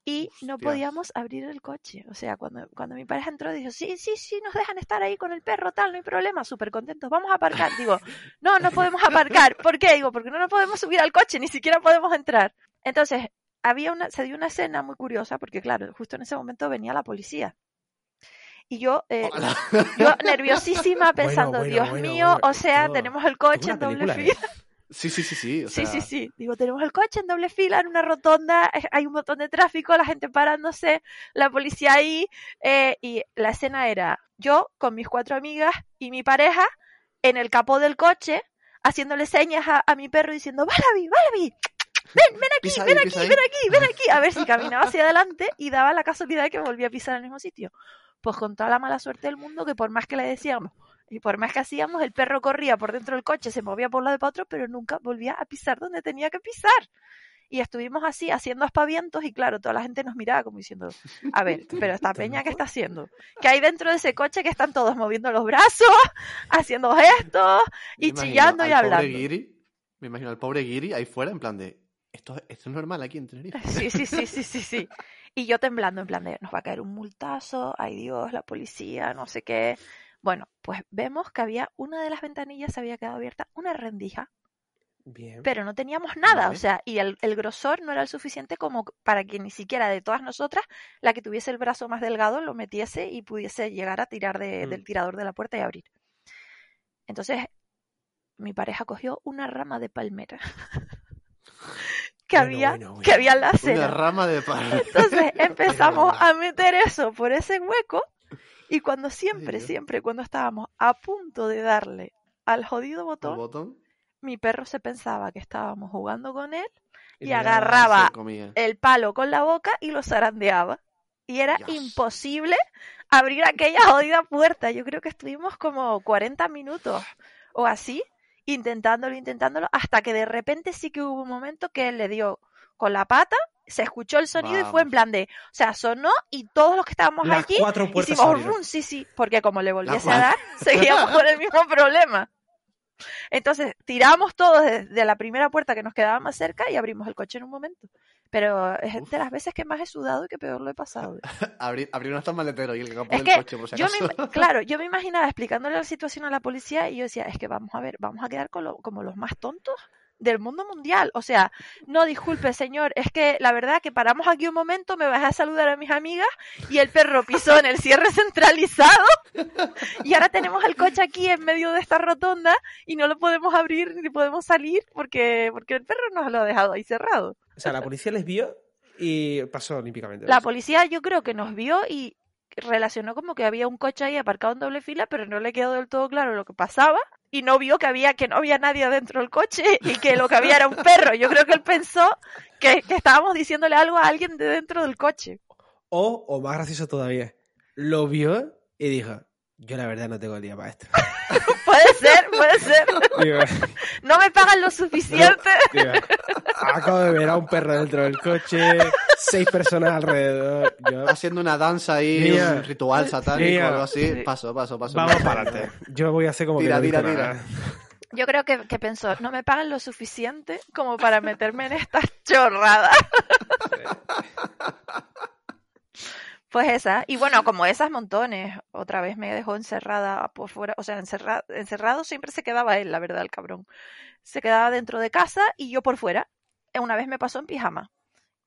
Y no podíamos abrir el coche. O sea, cuando, cuando mi pareja entró, dijo, sí, sí, sí, nos dejan estar ahí con el perro, tal, no hay problema, súper contentos, vamos a aparcar. Digo, no, no podemos aparcar. ¿Por qué? Digo, porque no nos podemos subir al coche, ni siquiera podemos entrar. Entonces, había una, se dio una escena muy curiosa, porque claro, justo en ese momento venía la policía. Y yo, eh, yo nerviosísima pensando, bueno, Dios bueno, mío, o sea, tenemos el coche en doble fila. ¿eh? Sí, sí, sí, sí. o Sí, sí, sea, sí. Digo, tenemos el coche en doble fila, en una rotonda, eh, hay un montón de tráfico, la gente parándose, la policía ahí, eh, y la escena era yo con mis cuatro amigas y mi pareja en el capó del coche, haciéndole señas a, a mi perro diciendo, Valabi, Valabi, ven, ven aquí, ven aquí, ven aquí, ven aquí, a ver si caminaba hacia adelante y daba la casualidad de que volvía a pisar en el mismo sitio. Pues con toda la mala suerte del mundo, que por más que le decíamos, y por más que hacíamos, el perro corría por dentro del coche, se movía por un lado y para otro, pero nunca volvía a pisar donde tenía que pisar. Y estuvimos así, haciendo aspavientos, y claro, toda la gente nos miraba como diciendo, a ver, pero esta ¿Estás peña, ¿qué está haciendo? Que hay dentro de ese coche que están todos moviendo los brazos, haciendo gestos, y imagino chillando y hablando. Guiri, me imagino al pobre Guiri ahí fuera en plan de, esto, esto es normal aquí en Tenerife. Sí, sí, sí, sí, sí, sí. Y yo temblando en plan de, nos va a caer un multazo, ay Dios, la policía, no sé qué. Bueno, pues vemos que había una de las ventanillas se había quedado abierta, una rendija, Bien. pero no teníamos nada, o sea, y el, el grosor no era el suficiente como para que ni siquiera de todas nosotras, la que tuviese el brazo más delgado lo metiese y pudiese llegar a tirar de- Mm. del tirador de la puerta y abrir. Entonces, mi pareja cogió una rama de palmera que Bueno, había, bueno, bueno. que había en la Una rama de pan. Entonces empezamos a meter eso por ese hueco y cuando siempre, siempre, cuando estábamos a punto de darle al jodido botón, botón mi perro se pensaba que estábamos jugando con él y agarraba el palo con la boca y lo zarandeaba. Y era Dios. imposible abrir aquella jodida puerta. Yo creo que estuvimos como 40 minutos o así, intentándolo, intentándolo, hasta que de repente sí que hubo un momento que él le dio con la pata, se escuchó el sonido y fue en plan de, o sea, sonó y todos los que estábamos Las allí hicimos run, sí, sí, porque como le volviese a dar, seguíamos con el mismo problema. Entonces tiramos todos desde la primera puerta que nos quedaba más cerca y abrimos el coche en un momento. Pero es Uf. de las veces que más he sudado y que peor lo he pasado. Abrir, abrir un maletero y el capó Es del que coche, por si Yo acaso. me, im- claro, yo me imaginaba explicándole la situación a la policía y yo decía, es que vamos a ver, vamos a quedar con lo- como los más tontos del mundo mundial. O sea, no, disculpe, señor, es que la verdad que paramos aquí un momento, me vas a saludar a mis amigas y el perro pisó en el cierre centralizado y ahora tenemos el coche aquí en medio de esta rotonda y no lo podemos abrir ni podemos salir porque, porque el perro nos lo ha dejado ahí cerrado. O sea, la policía les vio y pasó olímpicamente. La policía yo creo que nos vio y relacionó como que había un coche ahí aparcado en doble fila, pero no le quedó del todo claro lo que pasaba y no vio que había que no había nadie dentro del coche y que lo que había era un perro. Yo creo que él pensó que, que estábamos diciéndole algo a alguien de dentro del coche. O, o más gracioso todavía, lo vio y dijo, yo la verdad no tengo el día para esto. Puede ser, puede ser. Digo, No me pagan lo suficiente. digo, acabo de ver a un perro dentro del coche, seis personas alrededor. Yo, Haciendo una danza ahí, Mía. un ritual satánico Mía. o algo así. Sí. Paso, paso, paso. vamos para adelante. Yo voy a hacer como Tira, que no tira, dijo tira. nada. Yo creo que, que pensó, no me pagan lo suficiente como para meterme en estas chorradas. Pues esa, y bueno, como esas montones, otra vez me dejó encerrada por fuera, o sea, encerra- encerrado siempre se quedaba él, la verdad, el cabrón. Se quedaba dentro de casa y yo por fuera. Una vez me pasó en pijama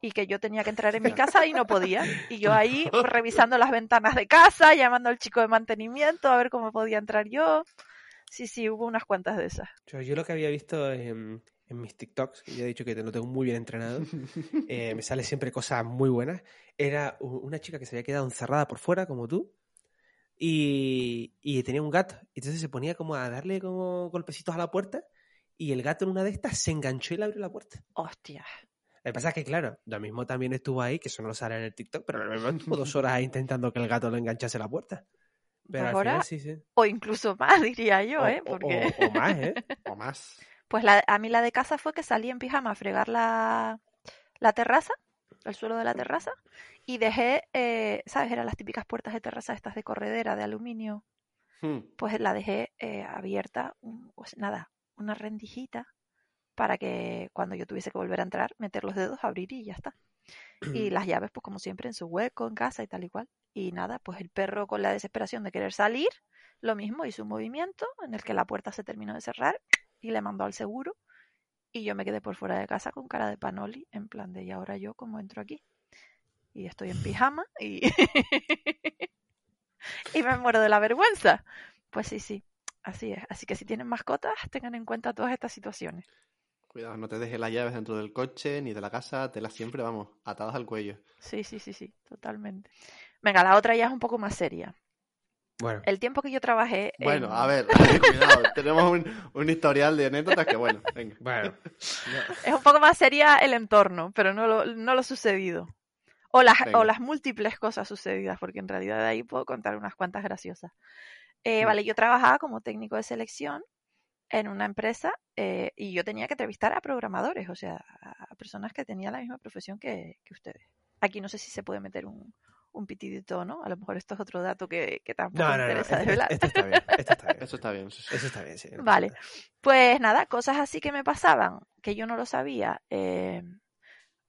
y que yo tenía que entrar en mi casa y no podía. Y yo ahí pues, revisando las ventanas de casa, llamando al chico de mantenimiento a ver cómo podía entrar yo. Sí, sí, hubo unas cuantas de esas. Yo, yo lo que había visto en, en mis TikToks, que ya he dicho que lo tengo muy bien entrenado, eh, me sale siempre cosas muy buenas, era una chica que se había quedado encerrada por fuera, como tú, y, y tenía un gato. Y entonces se ponía como a darle como golpecitos a la puerta, y el gato en una de estas se enganchó y le abrió la puerta. Hostia. Lo que pasa es que, claro, lo mismo también estuvo ahí, que eso no lo sale en el TikTok, pero lo mismo estuvo dos horas ahí intentando que el gato lo enganchase a la puerta. Pero al final sí, sí. o incluso más, diría yo, O- ¿eh? o- Porque... o- o más, ¿eh? O más. Pues la, a mí la de casa fue que salí en pijama a fregar la, la terraza, el suelo de la terraza, y dejé, eh, ¿sabes? Eran las típicas puertas de terraza estas de corredera, de aluminio. Hmm. Pues la dejé eh, abierta, un- pues nada, una rendijita para que cuando yo tuviese que volver a entrar, meter los dedos, abrir y ya está. Y las llaves, pues como siempre, en su hueco, en casa y tal y cual. Y nada, pues el perro con la desesperación de querer salir, lo mismo, hizo un movimiento en el que la puerta se terminó de cerrar y le mandó al seguro. Y yo me quedé por fuera de casa con cara de panoli, en plan de, ¿y ahora yo cómo entro aquí? Y estoy en pijama y, y me muero de la vergüenza. Pues sí, sí, así es. Así que si tienen mascotas, tengan en cuenta todas estas situaciones. Cuidado, no te dejes las llaves dentro del coche ni de la casa, telas siempre, vamos, atadas al cuello. Sí, sí, sí, sí, totalmente. Venga, la otra ya es un poco más seria. Bueno, El tiempo que yo trabajé. Bueno, en- a ver, cuidado, tenemos un, un historial de anécdotas que bueno, venga. bueno. Es un poco más seria el entorno, pero no lo, no lo sucedido. O las, Venga. o las múltiples cosas sucedidas, porque en realidad de ahí puedo contar unas cuantas graciosas. Eh. Vale, yo trabajaba como técnico de selección en una empresa eh, y yo tenía que entrevistar a programadores, o sea, a personas que tenían la misma profesión que, que ustedes. Aquí no sé si se puede meter un, un pitidito, ¿no? A lo mejor esto es otro dato que, que tampoco No, me no, no. interesa Esto, desvelar. esto está bien. Esto está bien. Eso está bien. Eso está bien, sí. no Vale. nada. Pues nada, cosas así que me pasaban, que yo no lo sabía. eh,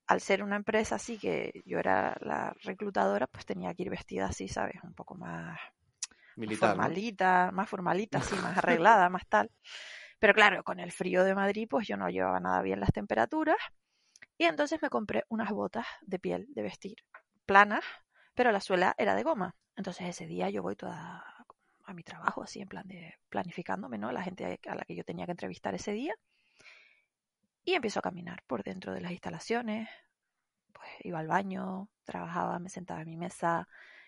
al ser una empresa así, que yo era la reclutadora, pues tenía que ir vestida así, ¿sabes? Un poco más Militar, ¿no? formalita, más formalita, así, más arreglada, más tal. Pero claro, con el frío de Madrid, pues yo no llevaba nada bien las temperaturas. Y entonces me compré unas botas de piel de vestir, planas, pero la suela era de goma. Entonces ese día yo voy toda a mi trabajo, así en plan de planificándome, ¿no? La gente a la que yo tenía que entrevistar ese día. Y empiezo a caminar por dentro de las instalaciones. Pues iba al baño, trabajaba, me sentaba en mi mesa,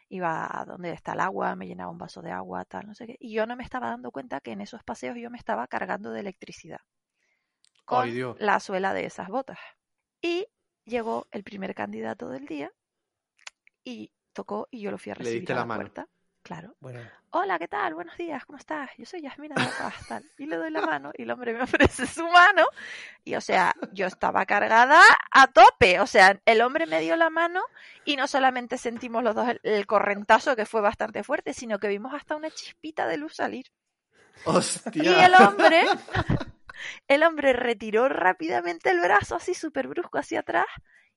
iba a donde está el agua, me llenaba un vaso de agua, tal, no sé qué. Y yo no me estaba dando cuenta que en esos paseos yo me estaba cargando de electricidad con Ay, Dios. la suela de esas botas. Y llegó el primer candidato del día y tocó y yo lo fui a Le recibir diste a la la, mano. puerta. Claro. Bueno, Hola, ¿qué tal? Buenos días, ¿cómo estás? Yo soy Yasmina de Paz, tal. Y le doy la mano y el hombre me ofrece su mano. Y o sea, yo estaba cargada a tope. O sea, el hombre me dio la mano y no solamente sentimos los dos el, el correntazo que fue bastante fuerte, sino que vimos hasta una chispita de luz salir. ¡Hostia! Y el hombre, el hombre retiró rápidamente el brazo así súper brusco hacia atrás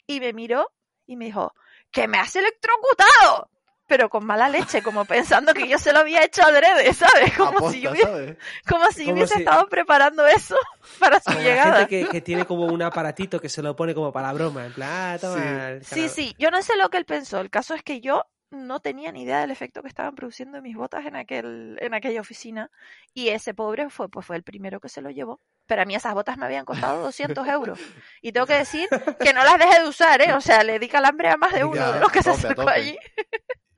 y me miró y me dijo, que me has electrocutado. Pero con mala leche, como pensando que yo se lo había hecho adrede, ¿sabes? Como si yo Aposta, hubiese, ¿sabes? como si yo Como hubiese si- estado preparando eso para su Como la llegada. gente que, que tiene como un aparatito que se lo pone como para la broma. En plan, ah, toma. Sí. Sí, sí, yo no sé lo que él pensó. El caso es que yo no tenía ni idea del efecto que estaban produciendo mis botas en aquel, en aquella oficina. Y ese pobre fue, pues fue el primero que se lo llevó. Pero a mí esas botas me habían costado 200 euros. Y tengo que decir que no las dejé de usar, ¿eh? O sea, le di calambre a más de uno Ya, de los que se acercó allí.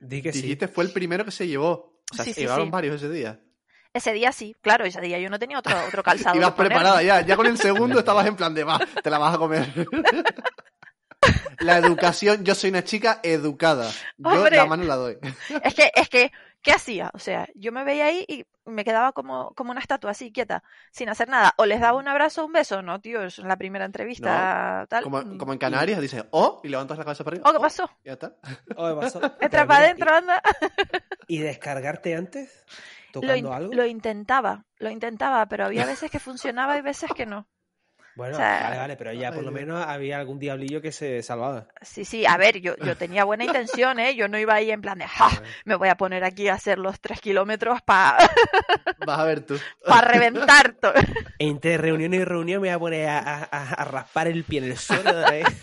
Di que sí. Dijiste fue el primero que se llevó. O sea, Sí, se sí, llevaron varios ese día. Ese día sí, claro, ese día yo no tenía otro, otro calzado. Ibas preparada ya. Ya con el segundo estabas en plan de va, te la vas a comer. La educación, yo soy una chica educada. Yo Hombre. la mano la doy. Es que, es que, ¿qué hacía? O sea, yo me veía ahí y me quedaba como, como una estatua así, quieta, sin hacer nada. O les daba un abrazo o un beso. No, tío, es la primera entrevista, tal. Como, Mm. como en Canarias, dices, oh, y levantas la cabeza para arriba. Oh, ¿qué pasó? Ya está. Oh, me pasó. Entra para adentro, anda. ¿Y, y descargarte antes? Lo, ¿Tocando in- algo? lo intentaba, lo intentaba, pero había veces que funcionaba y veces que no. Bueno, o sea- vale, vale, pero ya por lo menos había algún diablillo que se salvaba. Sí, sí, a ver, yo, yo tenía buena intención, ¿eh? Yo no iba ahí en plan de, ¡ja! Me voy a poner aquí a hacer los tres kilómetros para Vas a ver tú. reventar todo. Entre reunión y reunión me voy a poner a, a- a- a raspar el pie en el suelo. vez.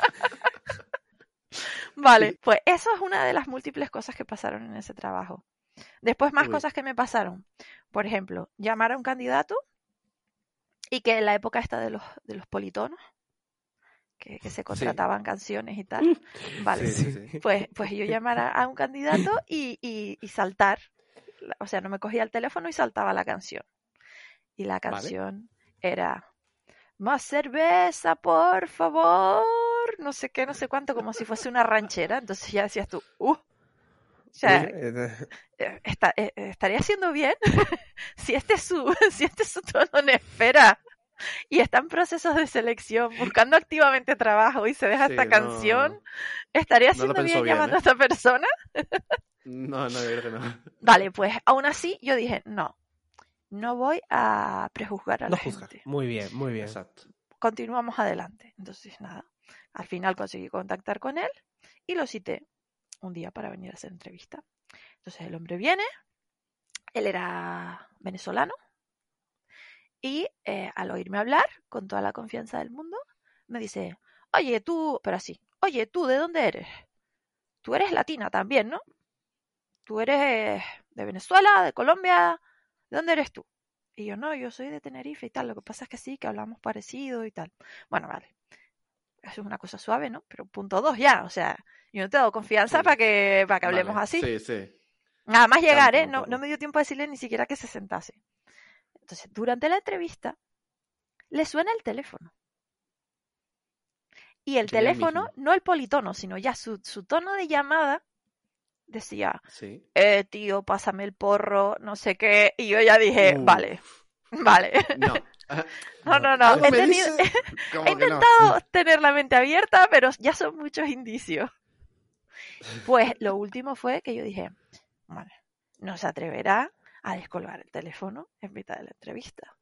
Vale, pues eso es una de las múltiples cosas que pasaron en ese trabajo. Después más Uy. cosas que me pasaron. Por ejemplo, llamar a un candidato y que en la época esta de los, de los politonos, que, que se contrataban canciones y tal. Vale, Sí, sí, sí. pues, pues yo llamar a, un candidato y, y- y saltar. O sea, no me cogía el teléfono y saltaba la canción. Y la Vale. canción era más cerveza, por favor. No sé qué, no sé cuánto, como si fuese una ranchera. Entonces ya decías tú, uh. O sea, Eh, eh, está- eh, estaría haciendo bien si este es su si este es su tono en espera y está en procesos de selección buscando activamente trabajo y se deja Sí, esta no- canción estaría haciendo bien bien, llamando ¿eh? a esta persona No, no, yo creo que no. vale pues aún así yo dije no no voy a prejuzgar a no la juzgar. gente Muy bien, muy bien. Exacto. continuamos adelante entonces nada al final conseguí contactar con él y lo cité un día para venir a hacer entrevista. Entonces el hombre viene él era venezolano y eh, al oírme hablar con toda la confianza del mundo me dice oye tú pero así oye tú de dónde eres tú eres latina también no tú eres eh, de Venezuela de Colombia de dónde eres tú y yo no yo soy de Tenerife y tal lo que pasa es que sí que hablamos parecido y tal bueno vale eso es una cosa suave no pero punto dos ya o sea yo no te doy confianza Sí. para que para que hablemos Vale. así Sí, sí. Nada más llegar, ¿eh? No, no me dio tiempo a decirle ni siquiera que se sentase. Entonces, durante la entrevista, le suena el teléfono. Y el teléfono, no el politono, sino ya su, su tono de llamada decía, Sí. eh, tío, pásame el porro, no sé qué. Y yo ya dije, Uh. vale, vale. No. No, no, no. ¿Algo He, intentado tener la mente abierta, pero ya son muchos indicios. Pues lo último fue que yo dije, bueno, no se atreverá a descolgar el teléfono en mitad de la entrevista.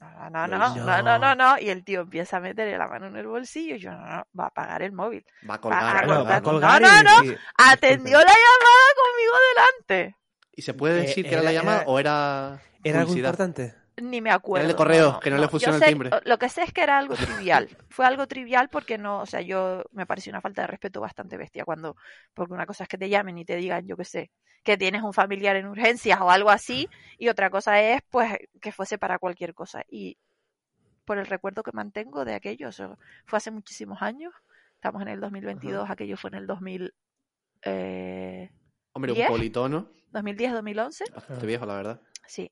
No, no, no, no, Pues no, no, no, no. Y el tío empieza a meter la mano en el bolsillo y yo, no, no, va a apagar el móvil. Va a colgar. Va a Claro, va a colgar. No, no, decir, Atendió la llamada conmigo delante. ¿Y se puede Eh, decir que era la llamada era- o era ¿Era algo importante? Ni me acuerdo. de correo, que no le Yo funciona el sé- timbre. Lo que sé es que era algo trivial. Fue algo trivial porque no, o sea, yo me pareció una falta de respeto bastante bestia cuando, porque una cosa es que te llamen y te digan, yo qué sé, que tienes un familiar en urgencias o algo así, y otra cosa es, pues, que fuese para cualquier cosa. Y por el recuerdo que mantengo de aquello, o sea, fue hace muchísimos años, estamos en el 2022, aquello fue en el 2000, eh, Hombre, un politono. 2010, 2011, Bastante viejo, la verdad. sí.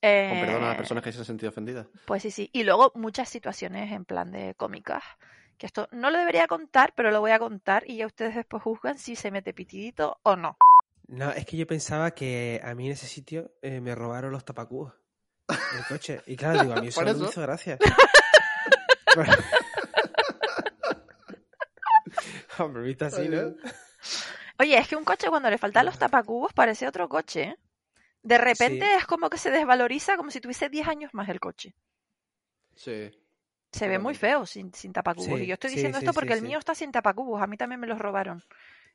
Con Eh, perdón a las personas que se han sentido ofendidas. Pues sí, sí. Y luego muchas situaciones en plan de cómicas. Que esto no lo debería contar, pero lo voy a contar y ya ustedes después juzgan si se mete pitidito o no. No, es que yo pensaba que a mí en ese sitio eh, me robaron los tapacubos del coche. Y claro, digo, a mí eso, no me hizo gracia. Hombre, viste así, ¿no? Oye, es que un coche cuando le faltan los tapacubos parece otro coche, ¿eh? De repente Sí. es como que se desvaloriza como si tuviese 10 años más el coche. Sí. Se ve muy feo sin, sin tapacubos. Sí, y yo estoy diciendo sí, esto sí, porque el sí. mío está sin tapacubos. A mí también me los robaron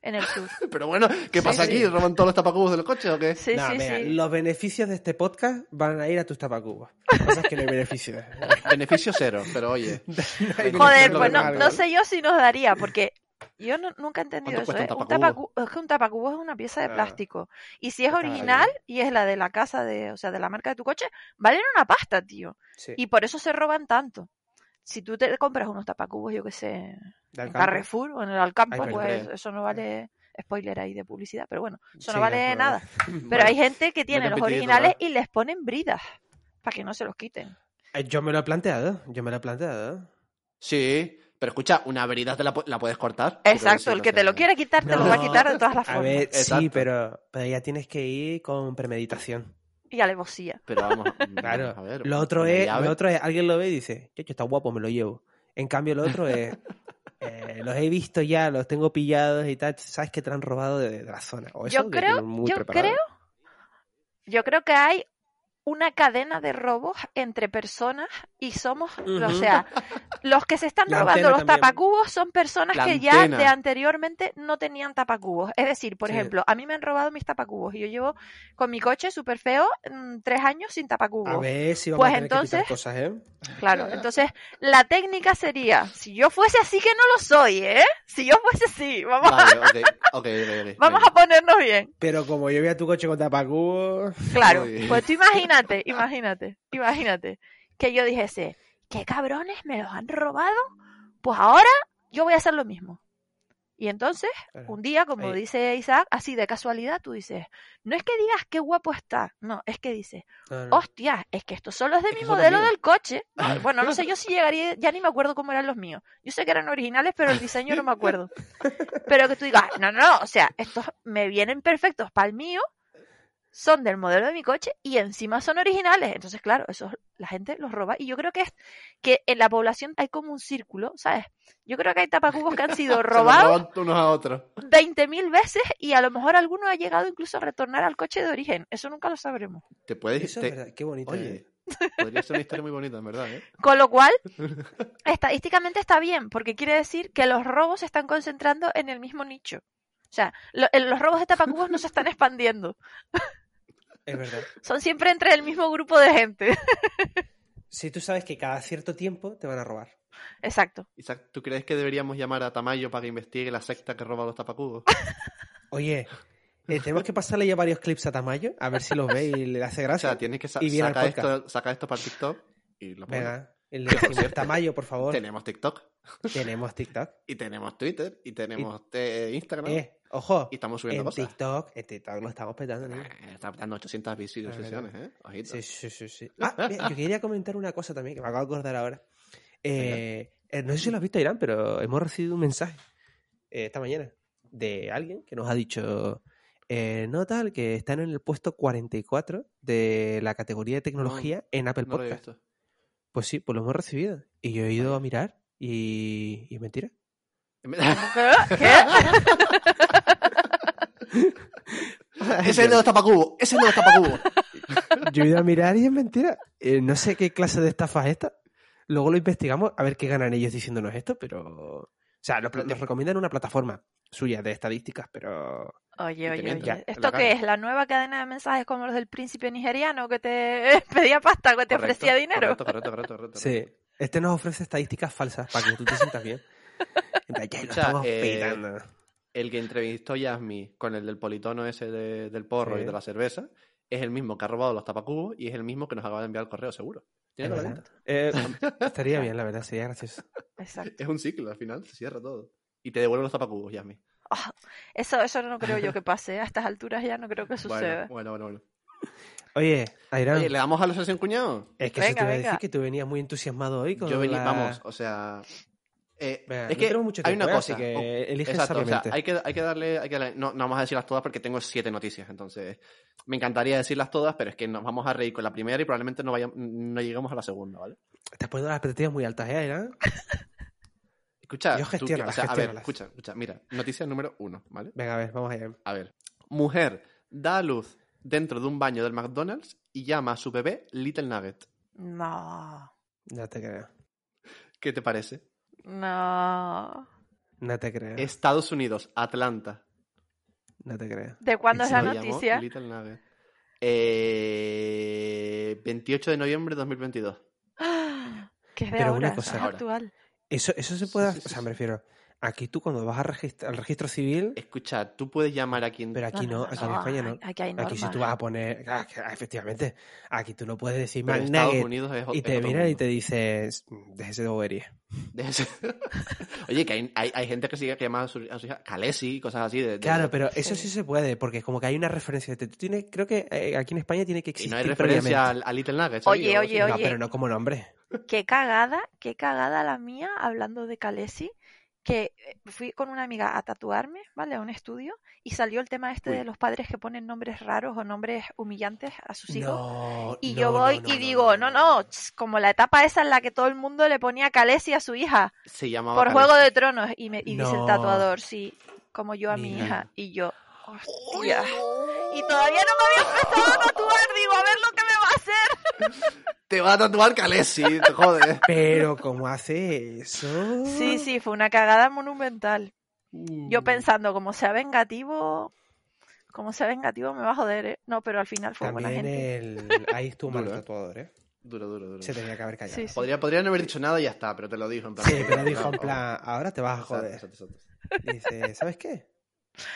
en el sur. Pero bueno, ¿qué pasa sí. aquí? ¿Roban todos los tapacubos de los coches o qué? Sí, Nah, sí. Los beneficios de este podcast van a ir a tus tapacubos. Lo que pasa es que no hay beneficios. Beneficio cero, pero oye. Joder, pues no, no ¿no? sé yo si nos daría, porque yo no- nunca he entendido ¿Cuánto eso. ¿eh? un tapacubo? tapacu- es que un tapacubo es una pieza de Ah. plástico. Y si es original y es la de la casa de, o sea, de la marca de tu coche, valen una pasta, tío. Sí, Y por eso se roban tanto. Si tú te compras unos tapacubos, yo que sé, en. Carrefour o en el Alcampo, Ay, pues eso no vale spoiler ahí de publicidad, pero bueno, eso Sí, no vale pero- nada. Pero Bueno, hay gente que tiene los originales ¿verdad? y les ponen bridas para que no se los quiten. Eh, Yo me lo he planteado, yo me lo he planteado. Sí, pero escucha, una verida te la, pu- la puedes cortar. Exacto, el que te lo quiere quitar te lo va a quitar de todas las A formas. ver, sí, pero, pero ya tienes que ir con premeditación. Y alevosía. Pero vamos, Claro. a ver. Lo otro es, lo otro es, alguien lo ve y dice, "Chacho, está guapo, me lo llevo. En cambio, lo otro es, eh, los he visto ya, los tengo pillados y tal, sabes que te lo han robado de, de la zona. O eso Yo creo, yo preparado. creo, yo creo que hay una cadena de robos entre personas y somos, o sea, los que se están La robando los también. tapacubos son personas La que ya de anteriormente no tenían tapacubos. Es decir, por Sí. ejemplo, a mí me han robado mis tapacubos y yo llevo con mi coche súper feo mm, tres años sin tapacubos. A ver si vamos Pues a tener que quitar entonces- cosas, ¿eh? Claro, entonces la técnica sería, si yo fuese así que no lo soy, ¿eh? Si yo fuese así, vamos, Vale, ok, vamos a ponernos bien. Pero como yo a tu coche con tapacubos... Claro, pues tú imagínate, imagínate, imagínate que yo dijese, ¿qué cabrones me los han robado? Pues ahora yo voy a hacer lo mismo. Y entonces, Claro. un día, como Ahí. dice Isaac, así de casualidad, tú dices, no es que digas qué guapo está, no, es que dices, no. hostia, es que estos son los de Es mi modelo del coche. Bueno, no sé yo si llegaría, ya ni me acuerdo cómo eran los míos. Yo sé que eran originales, pero el diseño no me acuerdo. Pero que tú digas, no, no, no, o sea, estos me vienen perfectos para el mío, son del modelo de mi coche y encima son originales. Entonces, claro, eso la gente los roba. Y yo creo que es que en la población hay como un círculo, ¿sabes? Yo creo que hay tapacubos que han sido robados unos a otros. 20.000 veces y a lo mejor alguno ha llegado incluso a retornar al coche de origen. Eso nunca lo sabremos. Te puedes. Eso te- es verdad, qué bonito. Oye, ¿eh? podría ser una historia muy bonita, en verdad, ¿eh? Con lo cual, estadísticamente está bien, porque quiere decir que los robos se están concentrando en el mismo nicho. O sea, lo- los robos de tapacubos no se están expandiendo. Es verdad. Son siempre entre el mismo grupo de gente. Si tú sabes que cada cierto tiempo te van a robar. Exacto. Isaac, ¿tú crees que deberíamos llamar a Tamayo para que investigue la secta que roba los tapacubos? Oye, eh, tenemos que pasarle ya varios clips a Tamayo, a ver si los ve y le hace O gracia. sea, tienes que sa- sacar podcast. esto, saca esto para TikTok y lo pones. Venga, y le decimos, Tamayo, por favor, Tenemos TikTok tenemos TikTok. y tenemos Twitter y tenemos eh, Instagram Eh, ojo, y estamos subiendo en cosas. TikTok, en TikTok lo estamos petando, niño. Eh, Está dando 800 visualizaciones, ¿eh? Ojito. Sí, sí, sí, sí. Ah, mira, yo quería comentar una cosa también, que me acabo de acordar ahora. Eh, eh, no sé si lo has visto, Irán, pero hemos recibido un mensaje eh, esta mañana de alguien que nos ha dicho, eh, no tal, que están en el puesto 44 de la categoría de tecnología en Apple No Podcast. Pues sí, pues lo hemos recibido. Y yo he ido a mirar y, y es mentira. ¿Qué? Ese es el de los tapacubos, ese es el de los tapacubos. Yo he ido a mirar y es mentira. Eh, no sé qué clase de estafa es esta. Luego lo investigamos a ver qué ganan ellos diciéndonos esto, pero... O sea, nos, nos recomiendan una plataforma suya de estadísticas, pero... Oye, oye, miento, ¿Esto qué es? ¿La nueva cadena de mensajes como los del príncipe nigeriano que te pedía pasta, que te Correcto, ofrecía dinero? Correcto, correcto, correcto. correcto. Sí, este nos ofrece estadísticas falsas para que tú te sientas bien. En plan, ya lo Escucha, estamos eh. El que entrevistó Yasmi con el del politono ese de- del porro Sí. y de la cerveza es el mismo que ha robado los tapacubos y es el mismo que nos acaba de enviar el correo, seguro. Tiene la verdad. Eh, estaría bien, la verdad, sería gracioso. Exacto. Es un ciclo, al final se cierra todo. Y te devuelve los tapacubos, Yasmi. Ah, eso, eso no creo yo que pase. A estas alturas ya no creo que suceda. Bueno, bueno, bueno. bueno. Oye, Ayrán, Oye, ¿le damos a la sesión cuñado? es que eso venga, te iba a venga. decir que tú venías muy entusiasmado hoy con Yo venía, la- vamos, o sea... eh, es que mucho hay una ¿eh? cosa. Así que oh, elige exacto, o sea, hay que, hay que darle, hay que darle- no, no vamos a decirlas todas porque tengo siete noticias, entonces me encantaría decirlas todas, pero es que nos vamos a reír con la primera y probablemente no vayamos, no lleguemos a la segunda, ¿vale? Estás poniendo las expectativas muy altas, ¿eh? Escucha, Yo gestiono, que- o sea, a ver, escucha, escucha, mira, noticia número uno, ¿vale? Venga, a ver, vamos allá. A ver, mujer da a luz dentro de un baño del McDonald's y llama a su bebé Little Nugget. No, No te creo. ¿Qué te parece? No. No te creo. Estados Unidos, Atlanta. No te creo. ¿De cuándo es ¿En la noticia? Little Nugget. Eh, 28 de noviembre de 2022. Que es de Pero una ahora, cosa. es actual. Eso, eso se puede sí, hacer. sí, o sea, me refiero. Aquí tú cuando vas a registr- al registro civil. Escucha, tú puedes llamar a quien... Pero aquí no, aquí en España no. Aquí hay normas. Aquí si tú vas a poner. ah, ah, efectivamente. Aquí tú no puedes decir pero Estados Unidos es, y te miran y te dices. Déjese de bobería. Déjese- Oye, que hay, hay, hay gente que sigue que llama a su, a su hija Kalesi, cosas así. De, de- Claro, pero eso Sí. se puede, porque como que hay una referencia. Tú tienes, creo que eh, aquí en España tiene que Y existir. no hay referencia a, Little Nuggets. Oye, ahí, oye. No, oye. pero no como nombre. Qué cagada, qué cagada la mía, hablando de Calesi, que eh, fui con una amiga a tatuarme, ¿vale? A un estudio, y salió el tema este Uy. de los padres que ponen nombres raros o nombres humillantes a sus hijos. Y no, yo voy no, y digo, no, no, como la etapa esa en la que todo el mundo le ponía Calesi a su hija Se llamaba por. Juego de Tronos, y, me, y dice el tatuador, sí, como yo a mi hija, y yo, hostia. Y todavía no me había empezado a tatuar, digo, a ver lo que me va a hacer. Te va a tatuar Kalesi, te jode. Pero, ¿cómo hace eso? Sí, sí, fue una cagada monumental. Mm. Yo pensando, como sea vengativo, como sea vengativo me va a joder, ¿eh? No, pero al final fue buena También gente. el. Ahí estuvo mal ¿eh? tatuador, ¿eh? Duro, duro, duro. Se tenía que haber callado. Sí, sí. Podría, podría no haber dicho nada y ya está, pero te lo dijo en plan. Sí, pero dijo en plan, ahora te vas a exacto, joder. exacto, exacto. Y dice, ¿sabes qué?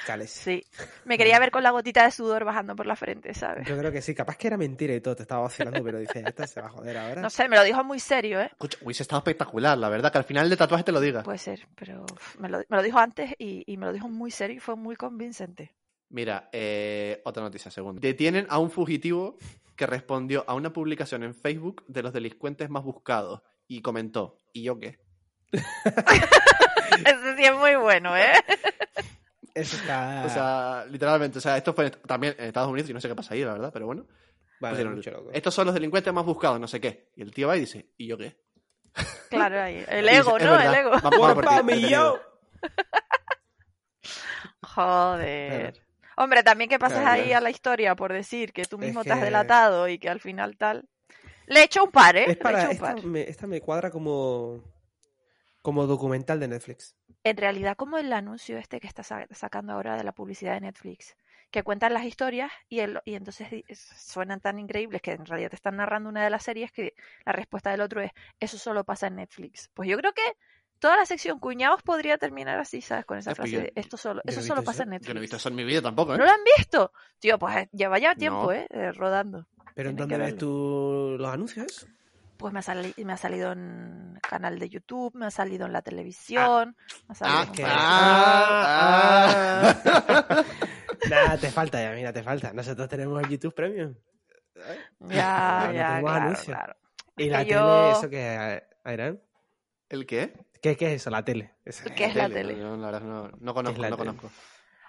Cales. Sí. Me quería ver con la gotita de sudor bajando por la frente, ¿sabes? Yo creo que sí, capaz que era mentira y todo, te estaba vacilando, pero dice, esta se va a joder ahora. No sé, me lo dijo muy serio, ¿eh? Escucha, hubiese estado espectacular, la verdad, que al final de tatuaje te lo diga. Puede ser, pero me lo, me lo dijo antes y, y me lo dijo muy serio y fue muy convincente. Mira, eh, otra noticia, segundo. Detienen a un fugitivo que respondió a una publicación en Facebook de los delincuentes más buscados y comentó, ¿y yo qué? Ese sí es muy bueno, ¿eh? Eso está... O sea, literalmente, o sea, esto fue también en Estados Unidos y no sé qué pasa ahí, la verdad, pero bueno. vale, pusieron, mucho loco. Estos son los delincuentes más buscados, no sé qué. Y el tío va y dice, ¿y yo qué? Claro, ahí. El dice, ego, "Es ¿no? verdad, El ego. vamos- vamos ¡Por por ti, pa' mi detenido". yo! Joder. Claro. Hombre, también que pases Claro, ahí claro. a la historia por decir que tú Es mismo te has que- delatado y que al final tal. Le he hecho un par, ¿eh? Es Le he hecho un esta, par. me, esta me cuadra como, como documental de Netflix. En realidad, como el anuncio este que está sa- sacando ahora de la publicidad de Netflix, que cuentan las historias y, el, y entonces suenan tan increíbles que en realidad te están narrando una de las series que la respuesta del otro es, eso solo pasa en Netflix. Pues yo creo que toda la sección cuñados podría terminar así, ¿sabes? Con esa frase yo- de, esto solo, eso solo pasa eso. en Netflix. Yo no he visto eso en mi vida tampoco, ¿eh? ¿No lo han visto? Tío, pues lleva ya tiempo, No. ¿eh? Eh, Rodando. ¿Pero en dónde ves tú los anuncios? Pues me ha, sali- me ha salido en canal de YouTube, me ha salido en la televisión, me ha salido Ah, que- ah, ah. Nada, te falta ya, mira, te falta. Nosotros tenemos el YouTube Premium. Ya, no ya, tenemos claro, anuncios. claro. Y Es la que tele, yo- ¿eso qué es, Ayrán? ¿El qué? ¿Qué, ¿Qué es eso, la tele? ¿Qué es la tele? No, la verdad, no, no conozco, no tele?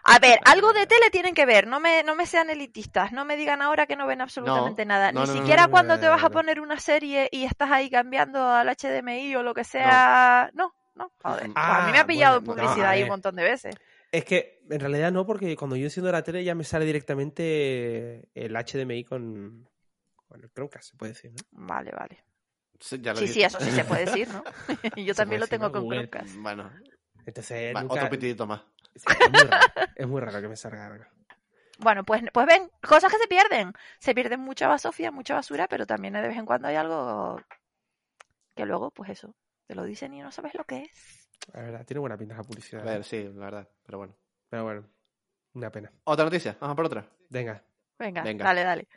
A ver, algo de tele tienen que ver, no me, no me sean elitistas, no me digan ahora que no ven absolutamente nada. no, Ni siquiera no, no, cuando no, te no, vas a poner una serie y estás ahí cambiando al HDMI o lo que sea. No, no, joder. Pues a mí me ha Ah, pillado bueno, no, publicidad ahí un montón de veces. Es que en realidad no, porque cuando yo enciendo la tele ya me sale directamente el HDMI con, con el Chromecast, se puede decir, ¿no? Vale, vale. Sí, ya lo Sí, eso sí se puede decir, ¿no? Yo también lo decir, tengo con Google. Chromecast. Bueno, Entonces va, nunca... otro pitidito más. Sí, es, muy raro, es muy raro que me salga algo. Bueno, pues, pues ven, cosas que se pierden. Se pierden mucha basofia, mucha basura, pero también de vez en cuando hay algo que luego, pues eso, te lo dicen y no sabes lo que es. La verdad, tiene buena pinta la A publicidad. ver, sí, la verdad, pero bueno. Pero bueno, una pena. Otra noticia, vamos por otra. Venga. Venga, Venga. dale, dale.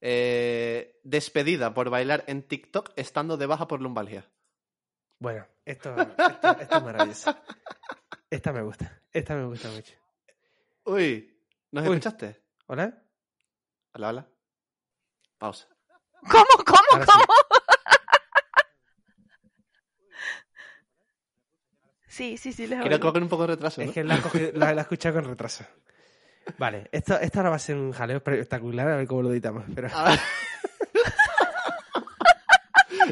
Eh, despedida por bailar en TikTok estando de baja por lumbalgia. Bueno, esto, esto, esto es maravilloso. Esta me gusta. Esta me gusta mucho. Uy, ¿nos Uy. escuchaste? ¿Hola? Hola, hola. Pausa. ¿Cómo, cómo, Ahora sí. cómo? Sí, sí, sí, les Creo oigo. que con un poco de retraso, ¿no? Es que la, he cogido- la, la he escuchado con retraso. Vale, esto, esto ahora va a ser un jaleo espectacular, a ver cómo lo editamos. Pero... Ah.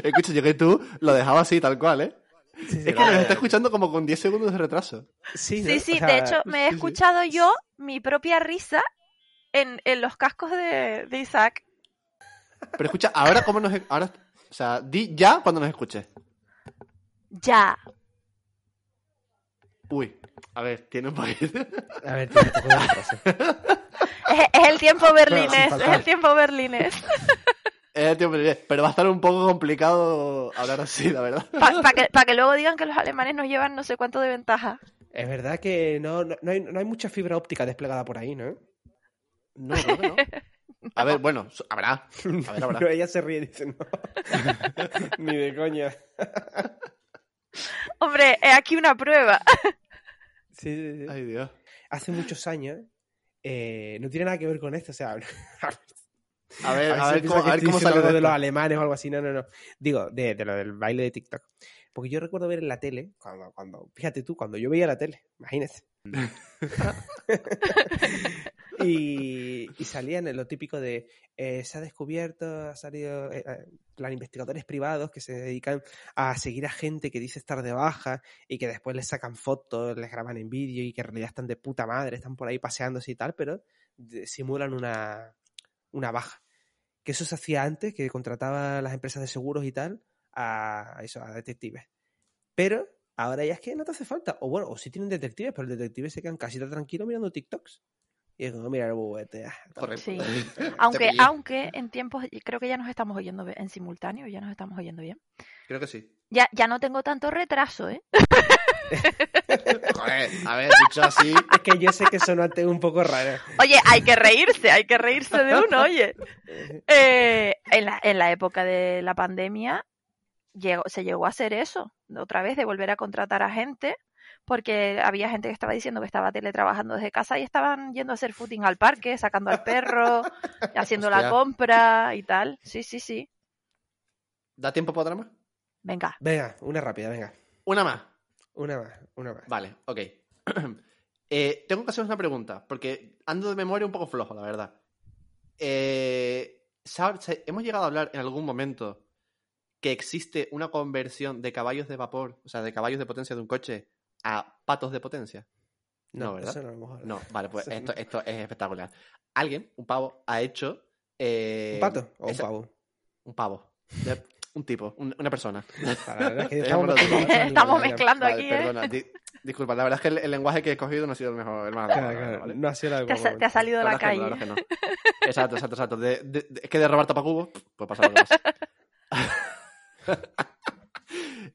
Escucha, yo que tú lo dejaba así, tal cual, ¿eh? Sí, sí, Es que no, nos está escuchando como con 10 segundos de retraso. Sí, ¿no? Sí, sí, O sea, de hecho me he sí, sí. escuchado yo mi propia risa en, en los cascos de, de Isaac. Pero escucha, ahora cómo nos... Ahora, o sea, di ya cuando nos escuches. Ya. Uy, a ver, tiene un poquito... A ver, tiene un poco de retraso. Es, es el tiempo berlinés, es el tiempo berlinés. Libre, pero va a estar un poco complicado hablar así, la verdad. Para que, pa' que luego digan que los alemanes nos llevan no sé cuánto de ventaja. Es verdad que no, no, no hay, no hay mucha fibra óptica desplegada por ahí, ¿no? No, creo que no. A ver, bueno, habrá. A ver, habrá. Pero ella se ríe y dice, no. Ni de coña. Hombre, es aquí una prueba. Sí, sí, sí. Ay, Dios. Hace muchos años, eh, no tiene nada que ver con esto, o sea, A ver, a ver cómo, a ver cómo diciendo sale algo de los alemanes o algo así, no, no, no. Digo, de, de lo del baile de TikTok. Porque yo recuerdo ver en la tele, cuando, cuando, fíjate tú, cuando yo veía la tele, imagínate. y, y salían en lo típico de eh, se ha descubierto, ha salido eh, eh, investigadores privados que se dedican a seguir a gente que dice estar de baja y que después les sacan fotos, les graban en vídeo y que en realidad están de puta madre, están por ahí paseándose y tal, pero simulan una, una baja. Que eso se hacía antes, que contrataba a las empresas de seguros y tal a, eso, a detectives. Pero ahora ya es que no te hace falta. O bueno, o sí tienen detectives, pero los detectives se quedan casi tan tranquilos mirando TikToks. Y es como, mira el buguete. ah, toma". Correcto. Sí. Aunque, aunque en tiempos, creo que ya nos estamos oyendo en simultáneo, ya nos estamos oyendo bien. Creo que sí. Ya, ya no tengo tanto retraso, ¿eh? Joder, a ver, dicho así. Es que yo sé que sonó antes un poco raro. Oye, hay que reírse, hay que reírse de uno, oye. Eh, en, la, en la época de la pandemia llegó, se llegó a hacer eso, otra vez, de volver a contratar a gente, porque había gente que estaba diciendo que estaba teletrabajando desde casa y estaban yendo a hacer footing al parque, sacando al perro, haciendo la compra y tal. Sí, sí, sí. ¿Da tiempo para otra más? Venga. Venga, una rápida, venga. Una más. Una más, una más. Vale, ok. Eh, tengo que haceros una pregunta, porque ando de memoria un poco flojo, la verdad. Eh, ¿sab- se- ¿Hemos llegado a hablar en algún momento que existe una conversión de caballos de vapor, o sea, de caballos de potencia de un coche a patos de potencia? No, ¿verdad? eso no lo hemos. No, vale, pues esto, esto es espectacular. Alguien, un pavo, ha hecho... eh, ¿Un pato o un pavo? Un pavo. Un tipo, un- una persona. Es que estamos mezclando Estamos Vale, aquí, ¿eh? perdona, di- disculpa, la verdad es que el, el lenguaje que he escogido no ha sido el mejor. El más Claro, claro, ¿vale? No ha sido la Te ha, te ha salido de La no, calle. la que no. Exacto, exacto, exacto. De- de- de- es que de robar tapacubos, pues pasa lo que pasa.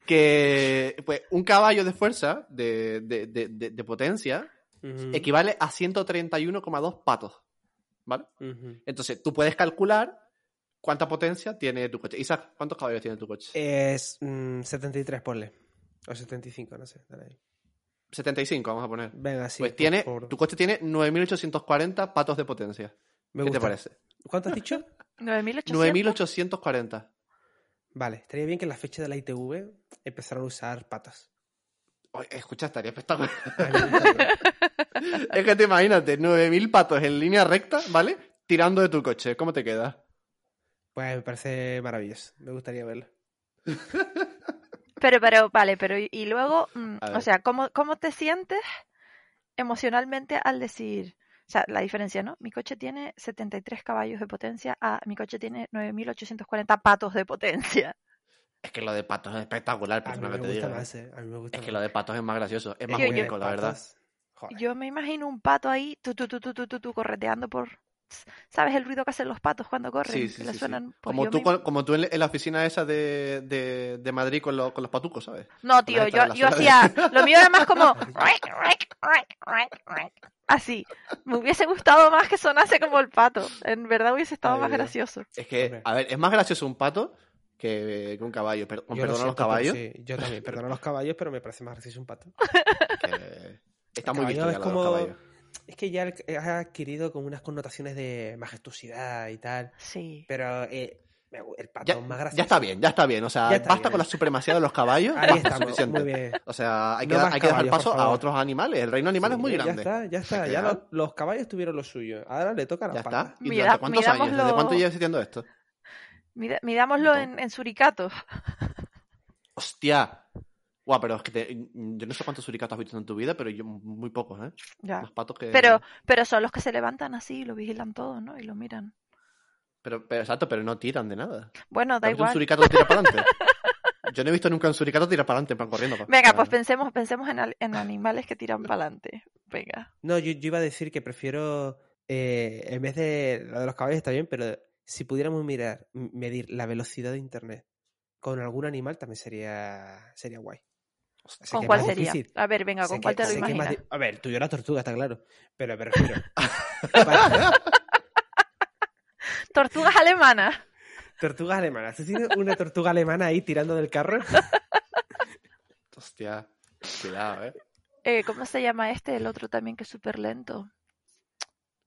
que pues un caballo de fuerza, de, de- de- de- de potencia, Ujú, equivale a 131,2 patos. ¿Vale? Entonces, tú puedes calcular cuánta potencia tiene tu coche. Isaac, ¿cuántos caballos tiene tu coche? Es mm, 73, ponle. O 75, no sé. dale ahí. 75, vamos a poner. Venga, sí. pues tiene, tu coche tiene 9.840 patos de potencia. Me ¿Qué te parece? ¿Cuánto has dicho? 9.800. 9.840. Vale, estaría bien que en la fecha de la ITV empezaran a usar patas. Oye, escucha, estaría espectacular. Es que te imagínate, 9.000 patos en línea recta, ¿vale? Tirando de tu coche. ¿Cómo te queda? Pues me parece maravilloso. Me gustaría verlo. Pero, pero, vale, pero y, y luego, mm, o sea, ¿cómo, ¿cómo te sientes emocionalmente al decir, o sea, la diferencia, ¿no? Mi coche tiene 73 caballos de potencia, a mi coche tiene 9.840 patos de potencia. Es que lo de patos es espectacular, A mí perdona me que te gusta diga. más, eh. A mí me gusta Es que más. lo de patos es más gracioso. Es más Yo- yo- único, la verdad. Joder. Yo me imagino un pato ahí, tu, tu, tu, tu, tu, tu, tu, correteando por... ¿Sabes el ruido que hacen los patos cuando corren? Sí, Que sí, suenan? Pues Como tú, como tú en, la oficina esa de, de, de Madrid con, lo- con los patucos, ¿sabes? No, tío, yo, yo hacía... Lo mío era más como... Así. Me hubiese gustado más que sonase como el pato. En verdad hubiese estado Ay, más Dios. gracioso. Es que, a ver, es más gracioso un pato que, que un caballo. Per- Yo lo perdón a los caballos. sí, yo también, perdón a los caballos, pero me parece más gracioso un pato. que está muy ya es como- los caballos. Es que ya ha adquirido como unas connotaciones de majestuosidad y tal. Sí. Pero eh, el pato Ya, es más gracioso. ya está bien, ya está bien. O sea, basta bien. con la supremacía de los caballos. Ahí estamos, muy bien. O sea, hay que, No dar- más hay que caballos, paso a otros animales. El reino animal es muy grande. Ya está, ya está. Ya los, los caballos tuvieron lo suyo. Ahora le toca a las Ya patas. está. ¿Y Mira- durante cuántos años? ¿Desde mirámoslo- cuánto lleva existiendo esto? Midámoslo No. en, en suricatos. Hostia. Guau, pero es que te- yo no sé cuántos suricatos has visto en tu vida, pero yo muy pocos, ¿eh? Ya. Más patos que... Pero, pero son los que se levantan así y lo vigilan todo, ¿no? Y lo miran. Pero, pero, exacto, pero no tiran de nada. Bueno, da ¿Has visto un igual. suricato que tira para adelante? Yo no he visto nunca un suricato tirar para adelante, plan corriendo. pa- Venga, pues pensemos, pensemos en, al- en animales que tiran para adelante. Venga. No, yo, yo iba a decir que prefiero, eh, en vez de lo de los caballos está bien, pero si pudiéramos mirar, medir la velocidad de internet con algún animal también sería, sería guay. Sé ¿Con cuál sería? difícil. A ver, venga, Sé ¿con que- cuál te lo imaginas? di- A ver, tuyo la tortuga, está claro. Pero me refiero. para- Tortugas alemanas. tortugas alemanas. ¿Tú tienes una tortuga alemana ahí tirando del carro? Hostia, cuidado, ¿eh? Eh, ¿Cómo se llama este? El otro también que es súper lento.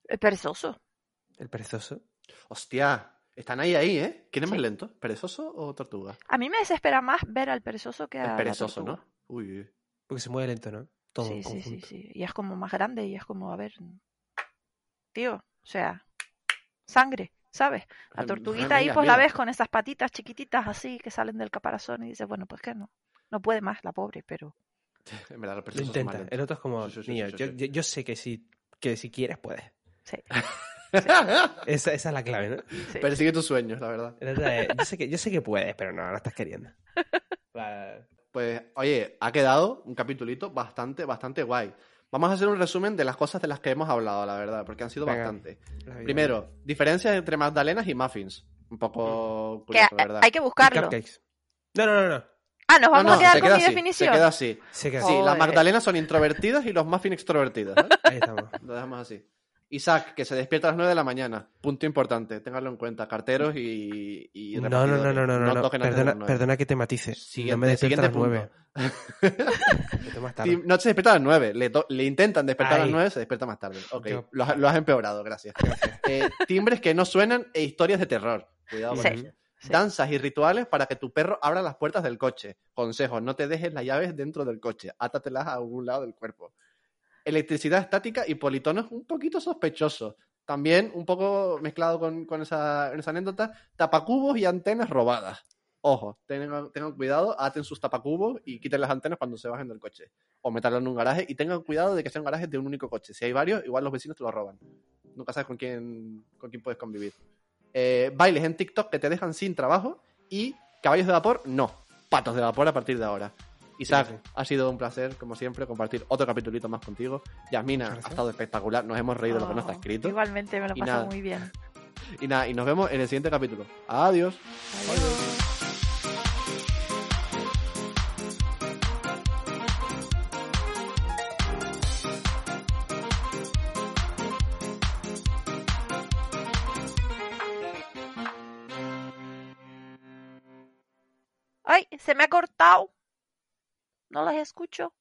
El perezoso. El perezoso. Hostia, están ahí, ahí, ¿eh? ¿Quién es más lento? ¿Perezoso o tortuga? A mí me desespera más ver al perezoso que a El la perezoso, tortuga. ¿no? Uy, uy. Porque se mueve lento, ¿no? Todo Sí, en sí, sí, sí. Y es como más grande y es como, a ver, tío, o sea, sangre, ¿sabes? La tortuguita ahí pues la ves con esas patitas chiquititas así que salen del caparazón y dices, bueno, pues que no, no puede más la pobre, pero En verdad, los Lo intenta. El otro es como, Sí, sí, sí, niño, sí, yo, sí. yo- yo sé que si, que si quieres, puedes. sí, Esa, esa es la clave, ¿no? sí. Persigue tus sueños, la verdad. Yo, sé que, yo sé que puedes, pero no, no estás queriendo. Pues, oye, ha quedado un capitulito bastante, bastante guay. Vamos a hacer un resumen de las cosas de las que hemos hablado, la verdad, porque han sido Venga. bastante. Primero, diferencias entre magdalenas y muffins. Un poco curioso, la verdad. hay que buscarlo. No, no, no, no. Ah, nos No, vamos no, a quedar se con queda mi así, definición. Se queda así. Se queda Sí, las magdalenas son introvertidas y los muffins extrovertidos. ¿eh? Ahí estamos. Lo dejamos así. Isaac, que se despierta a las 9 de la mañana. Punto importante, ténganlo en cuenta. Carteros y. y No, no, no, no, no, no, no. Perdona, perdona que te matice. Siguiente, no me despierto a las siguiente nueve. Me tomas tarde. Tim- No se despierta a las 9. Le, le intentan despertar a las Ahí. 9, se despierta más tarde. Ok, Yo- lo, has- lo has empeorado, gracias. Eh, timbres que no suenan e historias de terror. Cuidado con Sí. eso. Sí. Danzas y rituales para que tu perro abra las puertas del coche. Consejos, no te dejes las llaves dentro del coche. Átatelas a algún lado del cuerpo. Electricidad estática y politonos un poquito sospechosos. También un poco mezclado con, con esa, esa anécdota, tapacubos y antenas robadas. Ojo, tengan, tengan cuidado, aten sus tapacubos y quiten las antenas cuando se bajen del coche. O meterlo en un garaje y tengan cuidado de que sean garajes de un único coche. Si hay varios, igual los vecinos te lo roban. Nunca sabes con quién, con quién puedes convivir. Eh, bailes en TikTok que te dejan sin trabajo y caballos de vapor, no. Patos de vapor a partir de ahora. Isaac, Sí, sí. ha sido un placer, como siempre, compartir otro capitulito más contigo. Yasmina, ha estado espectacular. Nos hemos reído de lo que no está Oh, escrito. Igualmente me lo Y paso nada. muy bien. Y nada, y nos vemos en el siguiente capítulo. Adiós. Adiós. ¡Ay! Se me ha cortado. No las escucho.